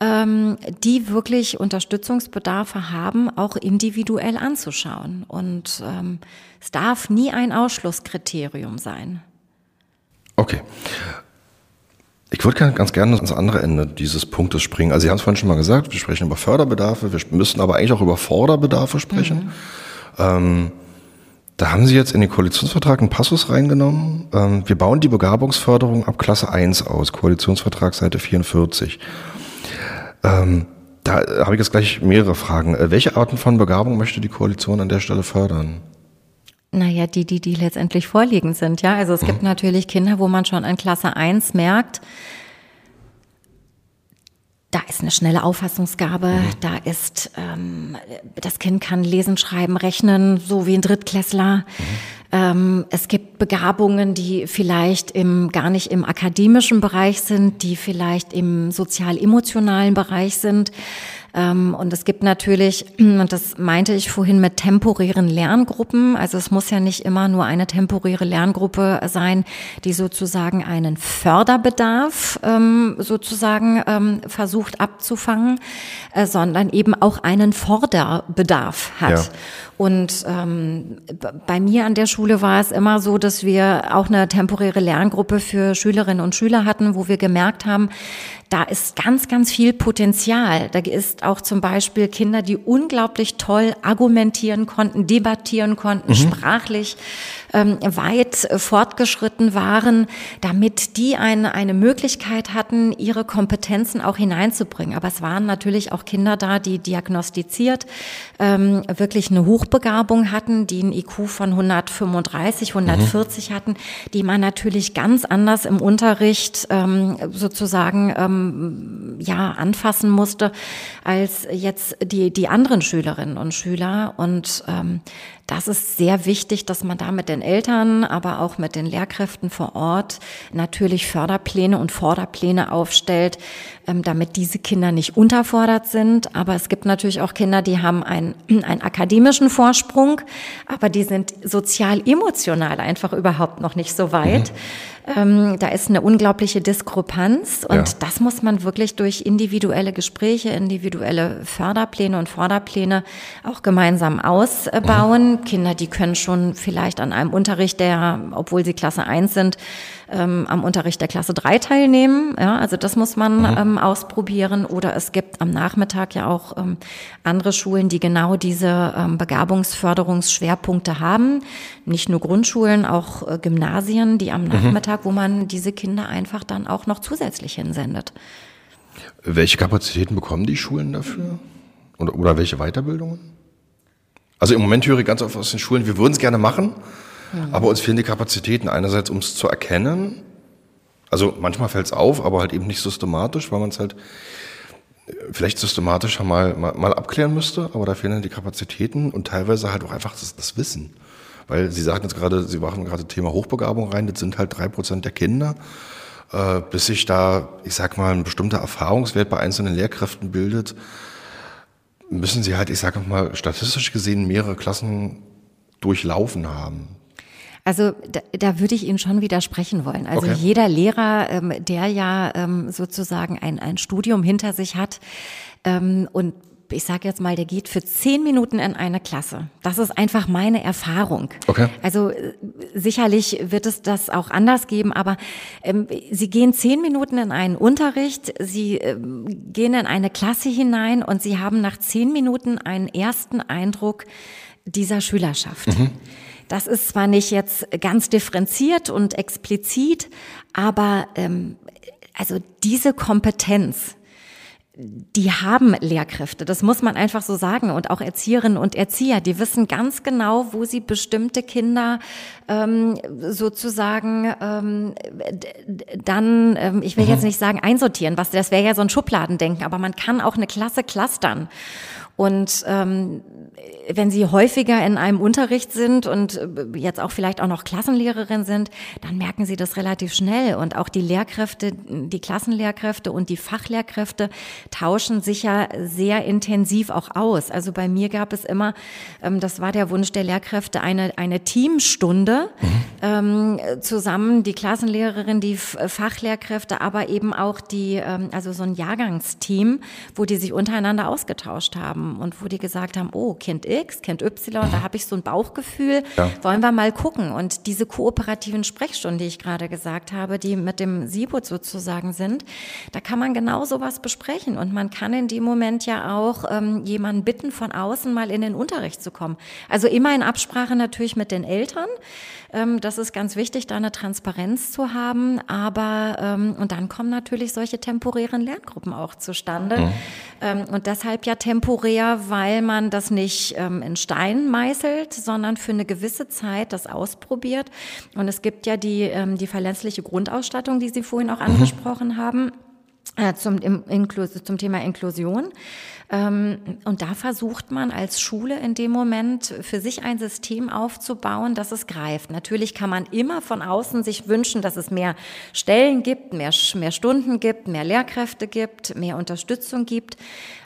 Speaker 2: ähm, die wirklich Unterstützungsbedarfe haben, auch individuell anzuschauen. Und ähm, es darf nie ein Ausschlusskriterium sein.
Speaker 1: Okay. Ich würde ganz gerne ans andere Ende dieses Punktes springen. Also Sie haben es vorhin schon mal gesagt, wir sprechen über Förderbedarfe, wir müssen aber eigentlich auch über Forderbedarfe sprechen. Mhm. Ähm, da haben Sie jetzt in den Koalitionsvertrag einen Passus reingenommen. Ähm, wir bauen die Begabungsförderung ab Klasse 1 aus, Koalitionsvertrag Seite 44. Ähm, da habe ich jetzt gleich mehrere Fragen. Äh, welche Arten von Begabung möchte die Koalition an der Stelle fördern?
Speaker 2: Naja, die, die, die letztendlich vorliegend sind, ja. Also es mhm. gibt natürlich Kinder, wo man schon in Klasse 1 merkt, da ist eine schnelle Auffassungsgabe, mhm. da ist, ähm, das Kind kann lesen, schreiben, rechnen, so wie ein Drittklässler. Mhm. Ähm, es gibt Begabungen, die vielleicht im, gar nicht im akademischen Bereich sind, die vielleicht im sozial-emotionalen Bereich sind. Ähm, und es gibt natürlich, [clears throat] und das meinte ich vorhin mit temporären Lerngruppen, also es muss ja nicht immer nur eine temporäre Lerngruppe sein, die sozusagen einen Förderbedarf ähm, sozusagen ähm, versucht abzufangen, äh, sondern eben auch einen Forderbedarf hat. Ja. Und ähm, bei mir an der Schule war es immer so, dass wir auch eine temporäre Lerngruppe für Schülerinnen und Schüler hatten, wo wir gemerkt haben, da ist ganz, ganz viel Potenzial. Da ist auch zum Beispiel Kinder, die unglaublich toll argumentieren konnten, debattieren konnten, mhm. sprachlich ähm, weit fortgeschritten waren, damit die eine, eine Möglichkeit hatten, ihre Kompetenzen auch hineinzubringen. Aber es waren natürlich auch Kinder da, die diagnostiziert ähm, wirklich eine Hochbegabung hatten, die ein IQ von 135, 140 mhm. hatten, die man natürlich ganz anders im Unterricht ähm, sozusagen ähm, ja anfassen musste als jetzt die die anderen Schülerinnen und Schüler und ähm, das ist sehr wichtig, dass man da mit den Eltern, aber auch mit den Lehrkräften vor Ort natürlich Förderpläne und Forderpläne aufstellt, damit diese Kinder nicht unterfordert sind. Aber es gibt natürlich auch Kinder, die haben einen, [clears throat] einen akademischen Vorsprung, aber die sind sozial-emotional einfach überhaupt noch nicht so weit. Mhm. Ähm, da ist eine unglaubliche Diskrepanz und ja. das muss man wirklich durch individuelle Gespräche, individuelle Förderpläne und Förderpläne auch gemeinsam ausbauen. Mhm. Kinder, die können schon vielleicht an einem Unterricht, der, obwohl sie Klasse 1 sind, ähm, am Unterricht der Klasse 3 teilnehmen. Ja, also das muss man mhm. ähm, ausprobieren. Oder es gibt am Nachmittag ja auch ähm, andere Schulen, die genau diese ähm, Begabungsförderungsschwerpunkte haben. Nicht nur Grundschulen, auch äh, Gymnasien, die am mhm. Nachmittag, wo man diese Kinder einfach dann auch noch zusätzlich hinsendet.
Speaker 1: Welche Kapazitäten bekommen die Schulen dafür? Oder, oder welche Weiterbildungen? Also im Moment höre ich ganz oft aus den Schulen, wir würden es gerne machen, aber uns fehlen die Kapazitäten. Einerseits, um es zu erkennen. Also manchmal fällt es auf, aber halt eben nicht systematisch, weil man es halt äh, vielleicht systematischer mal, mal, mal, abklären müsste, aber da fehlen die Kapazitäten und teilweise halt auch einfach das, das Wissen. Weil Sie sagten jetzt gerade, Sie machen gerade Thema Hochbegabung rein, das sind halt drei Prozent der Kinder. Äh, bis sich da, ich sag mal, ein bestimmter Erfahrungswert bei einzelnen Lehrkräften bildet, müssen Sie halt, ich sag mal, statistisch gesehen mehrere Klassen durchlaufen haben.
Speaker 2: Also da, da würde ich Ihnen schon widersprechen wollen. Also okay. jeder Lehrer, ähm, der ja ähm, sozusagen ein, ein Studium hinter sich hat ähm, und ich sage jetzt mal, der geht für zehn Minuten in eine Klasse. Das ist einfach meine Erfahrung. Okay. Also sicherlich wird es das auch anders geben, aber ähm, Sie gehen zehn Minuten in einen Unterricht, Sie ähm, gehen in eine Klasse hinein und Sie haben nach zehn Minuten einen ersten Eindruck dieser Schülerschaft. Mhm. Das ist zwar nicht jetzt ganz differenziert und explizit, aber ähm, also diese Kompetenz, die haben Lehrkräfte, das muss man einfach so sagen. Und auch Erzieherinnen und Erzieher, die wissen ganz genau, wo sie bestimmte Kinder ähm, sozusagen ähm, dann, ähm, ich will mhm. jetzt nicht sagen einsortieren, was das wäre ja so ein Schubladendenken, aber man kann auch eine Klasse clustern. Und ähm, wenn Sie häufiger in einem Unterricht sind und äh, jetzt auch vielleicht auch noch Klassenlehrerin sind, dann merken Sie das relativ schnell. Und auch die Lehrkräfte, die Klassenlehrkräfte und die Fachlehrkräfte tauschen sich ja sehr intensiv auch aus. Also bei mir gab es immer, ähm, das war der Wunsch der Lehrkräfte, eine, eine Teamstunde mhm. ähm, zusammen, die Klassenlehrerin, die Fachlehrkräfte, aber eben auch die, ähm, also so ein Jahrgangsteam, wo die sich untereinander ausgetauscht haben haben und wo die gesagt haben, oh, Kind X, Kind Y, da habe ich so ein Bauchgefühl, ja. wollen wir mal gucken. Und diese kooperativen Sprechstunden, die ich gerade gesagt habe, die mit dem SIBUT sozusagen sind, da kann man genau sowas besprechen und man kann in dem Moment ja auch ähm, jemanden bitten, von außen mal in den Unterricht zu kommen. Also immer in Absprache natürlich mit den Eltern. Ähm, das ist ganz wichtig, da eine Transparenz zu haben. Aber ähm, und dann kommen natürlich solche temporären Lerngruppen auch zustande. Mhm. Ähm, und deshalb ja temporär, weil man das nicht ähm, in Stein meißelt, sondern für eine gewisse Zeit das ausprobiert. Und es gibt ja die, ähm, die verlässliche Grundausstattung, die Sie vorhin auch mhm. angesprochen haben. Äh, zum, im, zum Thema Inklusion. Ähm, und da versucht man als Schule in dem Moment für sich ein System aufzubauen, dass es greift. Natürlich kann man immer von außen sich wünschen, dass es mehr Stellen gibt, mehr, mehr Stunden gibt, mehr Lehrkräfte gibt, mehr Unterstützung gibt.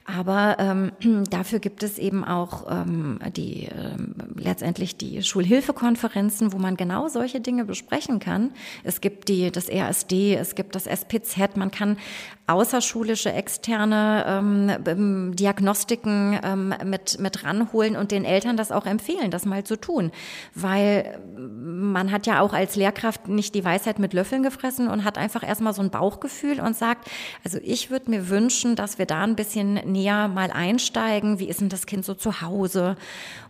Speaker 2: Aber ähm, [clears throat] dafür gibt es eben auch ähm, die ähm, letztendlich die Schulhilfekonferenzen, wo man genau solche Dinge besprechen kann. Es gibt die das RSD, es gibt das SPZ. Man kann außerschulische externe ähm, Diagnostiken ähm, mit mit ranholen und den Eltern das auch empfehlen, das mal zu tun, weil man hat ja auch als Lehrkraft nicht die Weisheit mit Löffeln gefressen und hat einfach erstmal so ein Bauchgefühl und sagt, also ich würde mir wünschen, dass wir da ein bisschen näher mal einsteigen. Wie ist denn das Kind so zu Hause?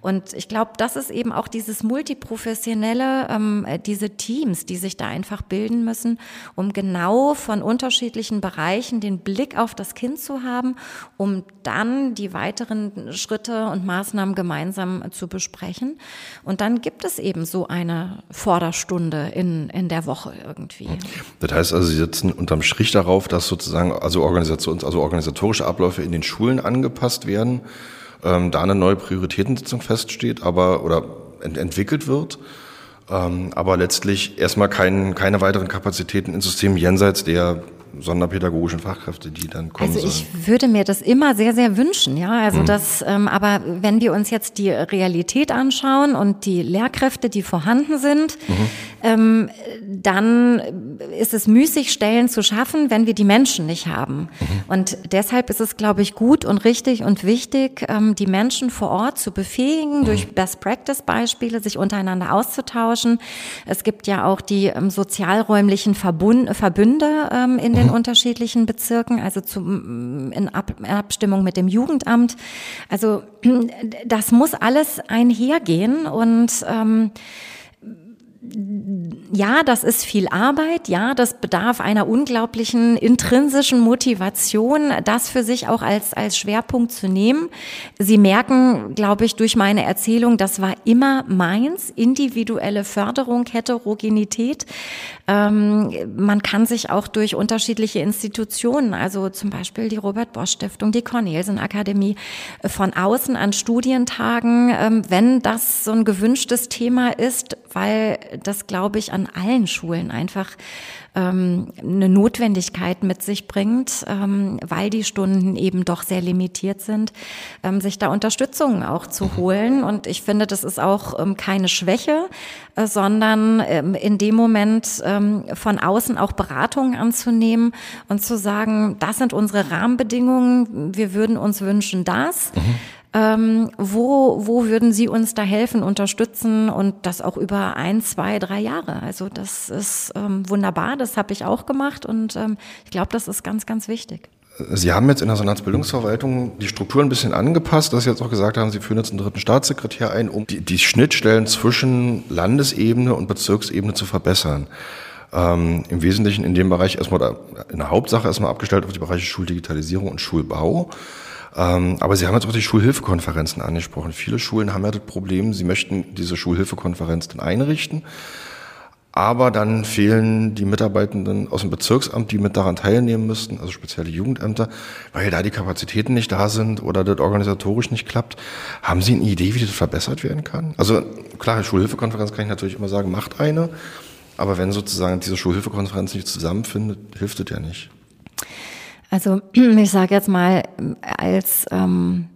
Speaker 2: Und ich glaube, das ist eben auch dieses multiprofessionelle, ähm, diese Teams, die sich da einfach bilden müssen, um genau von unterschiedlichen Bereichen den Blick auf das Kind zu haben, um dann die weiteren Schritte und Maßnahmen gemeinsam zu besprechen. Und dann gibt es eben so eine Vorderstunde in, in der Woche irgendwie.
Speaker 1: Das heißt also, Sie setzen unterm Strich darauf, dass sozusagen also Organisations, also organisatorische Abläufe in den Schulen angepasst werden, ähm, da eine neue Prioritätensitzung feststeht, aber oder ent entwickelt wird, ähm, aber letztlich erstmal kein, keine weiteren Kapazitäten ins System jenseits der sonderpädagogischen Fachkräfte, die dann kommen
Speaker 2: Also ich sollen. würde mir das immer sehr, sehr wünschen, ja. Also mhm. das, ähm, aber wenn wir uns jetzt die Realität anschauen und die Lehrkräfte, die vorhanden sind, mhm. Ähm, dann ist es müßig, Stellen zu schaffen, wenn wir die Menschen nicht haben. Mhm. Und deshalb ist es, glaube ich, gut und richtig und wichtig, ähm, die Menschen vor Ort zu befähigen, mhm. durch Best-Practice-Beispiele sich untereinander auszutauschen. Es gibt ja auch die ähm, sozialräumlichen Verbund, Verbünde ähm, in den mhm. unterschiedlichen Bezirken, also zu, in, Ab, Abstimmung mit dem Jugendamt. Also [clears throat] das muss alles einhergehen und ähm, ja, das ist viel Arbeit, ja, das bedarf einer unglaublichen intrinsischen Motivation, das für sich auch als, als Schwerpunkt zu nehmen. Sie merken, glaube ich, durch meine Erzählung, das war immer meins, individuelle Förderung, Heterogenität. Ähm, man kann sich auch durch unterschiedliche Institutionen, also zum Beispiel die Robert Bosch Stiftung, die Cornelsen Akademie, äh, von außen an Studientagen, ähm, wenn das so ein gewünschtes Thema ist, weil das, glaube ich, an allen Schulen einfach ähm, eine Notwendigkeit mit sich bringt, ähm, weil die Stunden eben doch sehr limitiert sind, ähm, sich da Unterstützung auch zu holen. Und ich finde, das ist auch ähm, keine Schwäche, äh, sondern ähm, in dem Moment ähm, von außen auch Beratungen anzunehmen und zu sagen, das sind unsere Rahmenbedingungen, wir würden uns wünschen das. Mhm. Ähm, wo, wo würden Sie uns da helfen, unterstützen und das auch über ein, zwei, drei Jahre? Also das ist ähm, wunderbar, das habe ich auch gemacht und ähm, ich glaube, das ist ganz, ganz wichtig.
Speaker 1: Sie haben jetzt in der Senatsbildungsverwaltung die Struktur ein bisschen angepasst, dass Sie jetzt auch gesagt haben, Sie führen jetzt einen dritten Staatssekretär ein, um die, die Schnittstellen zwischen Landesebene und Bezirksebene zu verbessern. Ähm, Im Wesentlichen in dem Bereich erstmal, in der Hauptsache erstmal abgestellt auf die Bereiche Schuldigitalisierung und Schulbau. Ähm, aber Sie haben jetzt auch die Schulhilfekonferenzen angesprochen. Viele Schulen haben ja das Problem, sie möchten diese Schulhilfekonferenz dann einrichten. Aber dann fehlen die Mitarbeitenden aus dem Bezirksamt, die mit daran teilnehmen müssten, also spezielle Jugendämter, weil da die Kapazitäten nicht da sind oder das organisatorisch nicht klappt. Haben Sie eine Idee, wie das verbessert werden kann? Also klar, Schulhilfekonferenz kann ich natürlich immer sagen, macht eine. Aber wenn sozusagen diese Schulhilfekonferenz nicht zusammenfindet, hilft es ja nicht.
Speaker 2: Also [clears throat] ich sage jetzt mal, als ähm,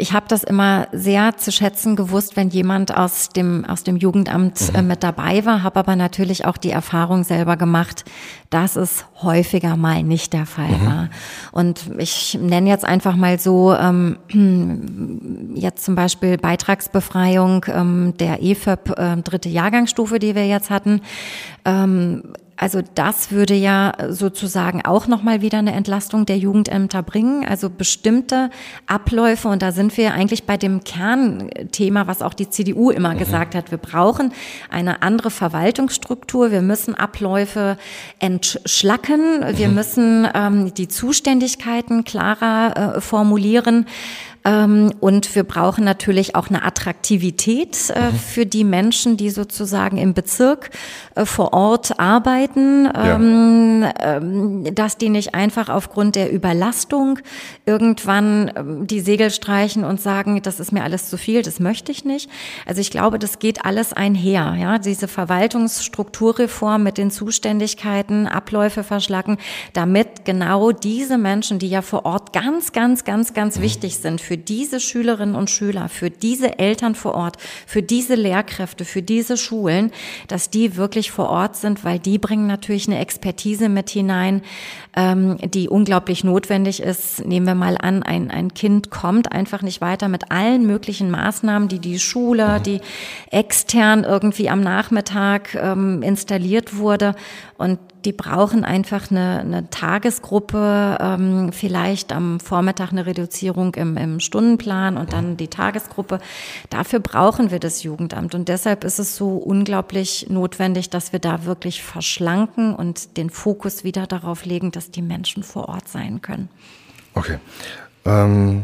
Speaker 2: ich habe das immer sehr zu schätzen gewusst, wenn jemand aus dem aus dem Jugendamt äh, mhm. mit dabei war, habe aber natürlich auch die Erfahrung selber gemacht, dass es häufiger mal nicht der Fall mhm. war. Und ich nenne jetzt einfach mal so ähm, [clears throat] jetzt zum Beispiel Beitragsbefreiung ähm, der EFÖP äh, dritte Jahrgangsstufe, die wir jetzt hatten. Ähm, also das würde ja sozusagen auch nochmal wieder eine Entlastung der Jugendämter bringen. Also bestimmte Abläufe, und da sind wir eigentlich bei dem Kernthema, was auch die CDU immer mhm. gesagt hat. Wir brauchen eine andere Verwaltungsstruktur. Wir müssen Abläufe entschlacken. Wir mhm. müssen ähm, die Zuständigkeiten klarer äh, formulieren. Ähm, und wir brauchen natürlich auch eine Attraktivität äh, mhm. für die Menschen, die sozusagen im Bezirk äh, vor Ort arbeiten, ja. Ähm, dass die nicht einfach aufgrund der Überlastung irgendwann ähm, die Segel streichen und sagen, das ist mir alles zu viel, das möchte ich nicht. Also ich glaube, das geht alles einher. Ja, diese Verwaltungsstrukturreform mit den Zuständigkeiten, Abläufe verschlacken, damit genau diese Menschen, die ja vor Ort ganz, ganz, ganz, ganz mhm. wichtig sind für diese Schülerinnen und Schüler, für diese Eltern vor Ort, für diese Lehrkräfte, für diese Schulen, dass die wirklich vor Ort sind, weil die bringen natürlich eine Expertise mit hinein, ähm, die unglaublich notwendig ist. Nehmen wir mal an, ein, ein Kind kommt einfach nicht weiter mit allen möglichen Maßnahmen, die die Schule, die extern irgendwie am Nachmittag ähm, installiert wurde. Und die brauchen einfach eine, eine Tagesgruppe, ähm, vielleicht am Vormittag eine Reduzierung im, im Stundenplan und dann die Tagesgruppe. Dafür brauchen wir das Jugendamt. Und deshalb ist es so unglaublich notwendig, dass wir da wirklich verschlanken und den Fokus wieder darauf legen, dass die Menschen vor Ort sein können.
Speaker 1: Okay. Ähm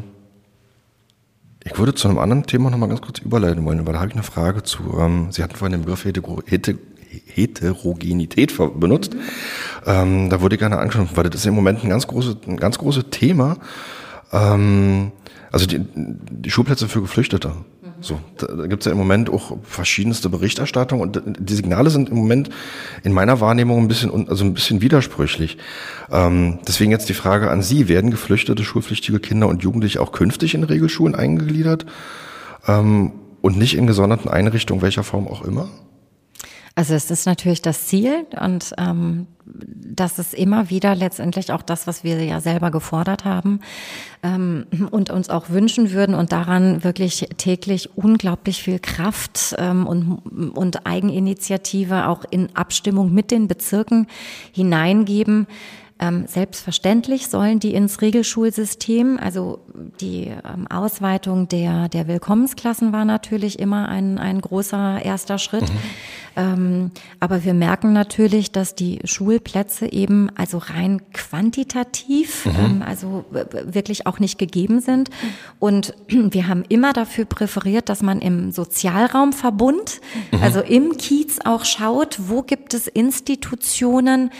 Speaker 1: ich würde zu einem anderen Thema noch mal ganz kurz überleiten wollen, weil da habe ich eine Frage zu. Ähm, Sie hatten vorhin den Begriff Heterogenität benutzt. Mhm. Ähm, da würde ich gerne anknüpfen, weil das ist im Moment ein ganz großes, ein ganz großes Thema. Ähm, also die, die Schulplätze für Geflüchtete. So, da gibt es ja im Moment auch verschiedenste Berichterstattung und die Signale sind im Moment in meiner Wahrnehmung ein bisschen, also ein bisschen widersprüchlich. Ähm, deswegen jetzt die Frage an Sie: Werden geflüchtete schulpflichtige Kinder und Jugendliche auch künftig in Regelschulen eingegliedert ähm, und nicht in gesonderten Einrichtungen welcher Form auch immer?
Speaker 2: Also es ist natürlich das Ziel und ähm, das ist immer wieder letztendlich auch das, was wir ja selber gefordert haben ähm, und uns auch wünschen würden und daran wirklich täglich unglaublich viel Kraft ähm, und, und Eigeninitiative auch in Abstimmung mit den Bezirken hineingeben. Ähm, selbstverständlich sollen die ins Regelschulsystem, also die ähm, Ausweitung der, der Willkommensklassen war natürlich immer ein, ein großer erster Schritt. Mhm. Ähm, aber wir merken natürlich, dass die Schulplätze eben also rein quantitativ, mhm. ähm, also wirklich auch nicht gegeben sind. Und [clears throat] wir haben immer dafür präferiert, dass man im Sozialraumverbund, mhm. also im Kiez auch schaut, wo gibt es Institutionen,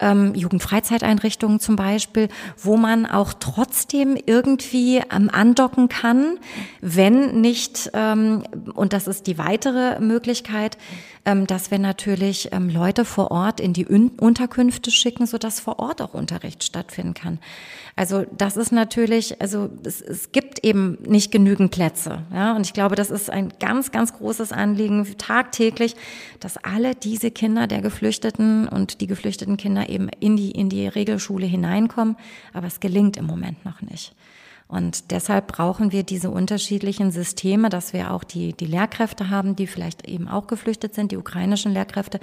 Speaker 2: ähm, Jugendfreizeiteinrichtungen zum Beispiel, wo man auch trotzdem irgendwie ähm, andocken kann, wenn nicht, ähm, und das ist die weitere Möglichkeit, ähm, dass wir natürlich ähm, Leute vor Ort in die Unterkünfte schicken, sodass vor Ort auch Unterricht stattfinden kann. Also das ist natürlich, also es, es gibt eben nicht genügend Plätze. Ja? Und ich glaube, das ist ein ganz, ganz großes Anliegen tagtäglich, dass alle diese Kinder der Geflüchteten und die geflüchteten Kinder eben in die, in die Regelschule hineinkommen. Aber es gelingt im Moment noch nicht. Und deshalb brauchen wir diese unterschiedlichen Systeme, dass wir auch die, die Lehrkräfte haben, die vielleicht eben auch geflüchtet sind, die ukrainischen Lehrkräfte,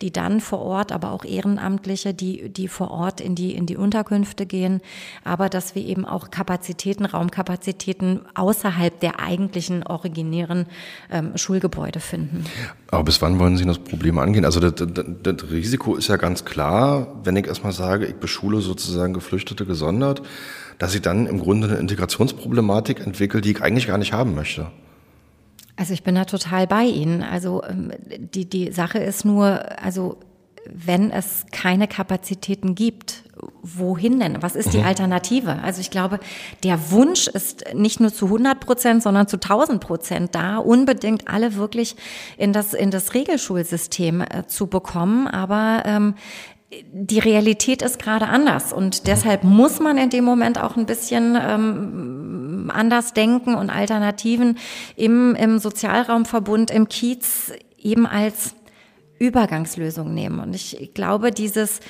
Speaker 2: die dann vor Ort, aber auch Ehrenamtliche, die, die vor Ort in die, in die Unterkünfte gehen, aber dass wir eben auch Kapazitäten, Raumkapazitäten außerhalb der eigentlichen originären ähm, Schulgebäude finden.
Speaker 1: Aber bis wann wollen Sie das Problem angehen? Also das, das, das Risiko ist ja ganz klar, wenn ich erstmal sage, ich beschule sozusagen Geflüchtete gesondert, dass ich dann im Grunde eine Integrationsproblematik entwickle, die ich eigentlich gar nicht haben möchte.
Speaker 2: Also ich bin da total bei Ihnen. Also ähm, die, die Sache ist nur, also wenn es keine Kapazitäten gibt, wohin denn? Was ist die mhm. Alternative? Also ich glaube, der Wunsch ist nicht nur zu 100 Prozent, sondern zu 1000 Prozent da, unbedingt alle wirklich in das, in das Regelschulsystem äh, zu bekommen. Aber ähm, die Realität ist gerade anders und deshalb muss man in dem Moment auch ein bisschen ähm, anders denken und Alternativen im, im Sozialraumverbund, im Kiez eben als Übergangslösung nehmen. Und ich glaube, dieses,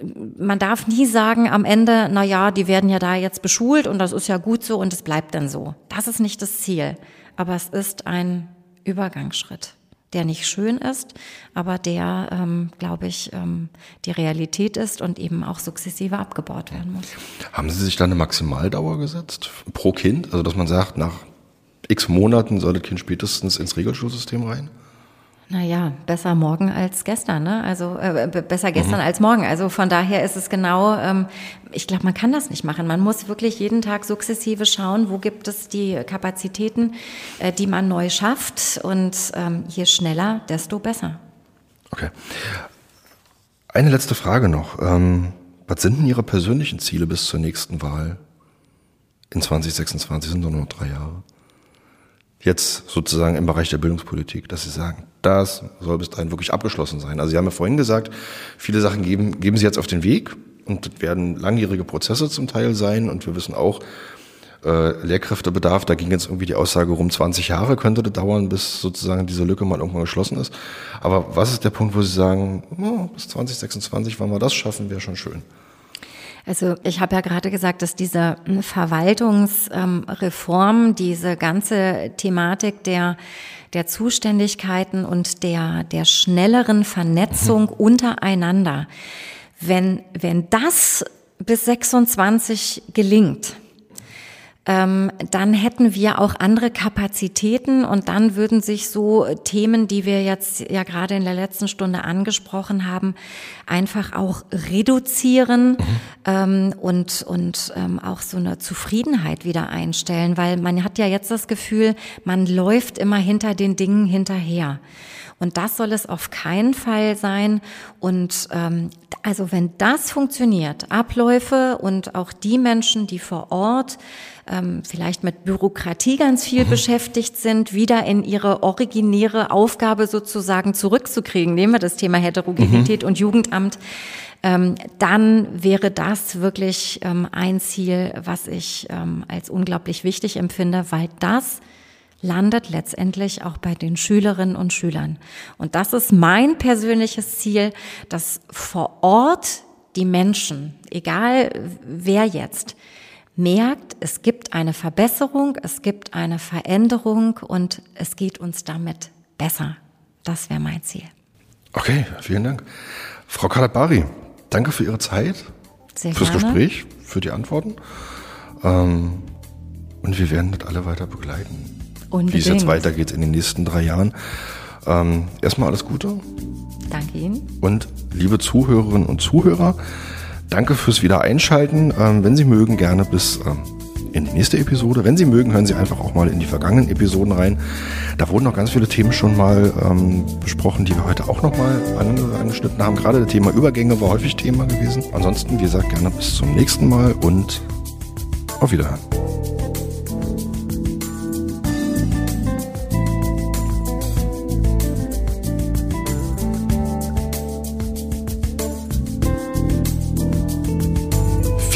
Speaker 2: man darf nie sagen am Ende, na ja, die werden ja da jetzt beschult und das ist ja gut so und es bleibt dann so. Das ist nicht das Ziel. Aber es ist ein Übergangsschritt der nicht schön ist, aber der, ähm, glaube ich, ähm, die Realität ist und eben auch sukzessive abgebaut werden muss.
Speaker 1: Haben Sie sich da eine Maximaldauer gesetzt pro Kind? Also dass man sagt, nach x Monaten soll das Kind spätestens ins Regelschulsystem rein?
Speaker 2: Naja, besser morgen als gestern, ne? Also äh, besser gestern mhm. als morgen. Also von daher ist es genau, ähm, ich glaube, man kann das nicht machen. Man muss wirklich jeden Tag sukzessive schauen, wo gibt es die Kapazitäten, äh, die man neu schafft. Und ähm, je schneller, desto besser.
Speaker 1: Okay. Eine letzte Frage noch. Ähm, was sind denn Ihre persönlichen Ziele bis zur nächsten Wahl? In 2026 sind nur noch drei Jahre jetzt sozusagen im Bereich der Bildungspolitik, dass Sie sagen, das soll bis dahin wirklich abgeschlossen sein. Also Sie haben ja vorhin gesagt, viele Sachen geben, geben Sie jetzt auf den Weg und das werden langjährige Prozesse zum Teil sein und wir wissen auch, äh, Lehrkräftebedarf, da ging jetzt irgendwie die Aussage rum, 20 Jahre könnte das dauern, bis sozusagen diese Lücke mal irgendwann geschlossen ist. Aber was ist der Punkt, wo Sie sagen, oh, bis 2026, wann wir das schaffen, wäre schon schön?
Speaker 2: Also ich habe ja gerade gesagt, dass diese Verwaltungsreform, diese ganze Thematik der der Zuständigkeiten und der der schnelleren Vernetzung mhm. untereinander, wenn wenn das bis 26 gelingt, ähm, dann hätten wir auch andere Kapazitäten und dann würden sich so Themen, die wir jetzt ja gerade in der letzten Stunde angesprochen haben, einfach auch reduzieren mhm. ähm, und, und ähm, auch so eine Zufriedenheit wieder einstellen, weil man hat ja jetzt das Gefühl, man läuft immer hinter den Dingen hinterher. Und das soll es auf keinen Fall sein. Und ähm, also wenn das funktioniert, Abläufe und auch die Menschen, die vor Ort ähm, vielleicht mit Bürokratie ganz viel mhm. beschäftigt sind, wieder in ihre originäre Aufgabe sozusagen zurückzukriegen. Nehmen wir das Thema Heterogenität mhm. und Jugendamt. Ähm, dann wäre das wirklich ähm, ein Ziel, was ich ähm, als unglaublich wichtig empfinde, weil das landet letztendlich auch bei den Schülerinnen und Schülern. Und das ist mein persönliches Ziel, dass vor Ort die Menschen, egal wer jetzt, merkt, es gibt eine Verbesserung, es gibt eine Veränderung und es geht uns damit besser. Das wäre mein Ziel.
Speaker 1: Okay, vielen Dank. Frau Kalabari, danke für Ihre Zeit, Sehr fürs gerne. Gespräch, für die Antworten. Ähm, und wir werden das alle weiter begleiten. Unbedingt. Wie es jetzt weitergeht in den nächsten drei Jahren. Ähm, erstmal alles Gute.
Speaker 2: Danke Ihnen.
Speaker 1: Und liebe Zuhörerinnen und Zuhörer, danke fürs Wiedereinschalten. Ähm, wenn Sie mögen, gerne bis ähm, in die nächste Episode. Wenn Sie mögen, hören Sie einfach auch mal in die vergangenen Episoden rein. Da wurden noch ganz viele Themen schon mal ähm, besprochen, die wir heute auch noch mal angeschnitten haben. Gerade das Thema Übergänge war häufig Thema gewesen. Ansonsten, wie gesagt, gerne bis zum nächsten Mal und auf Wiederhören.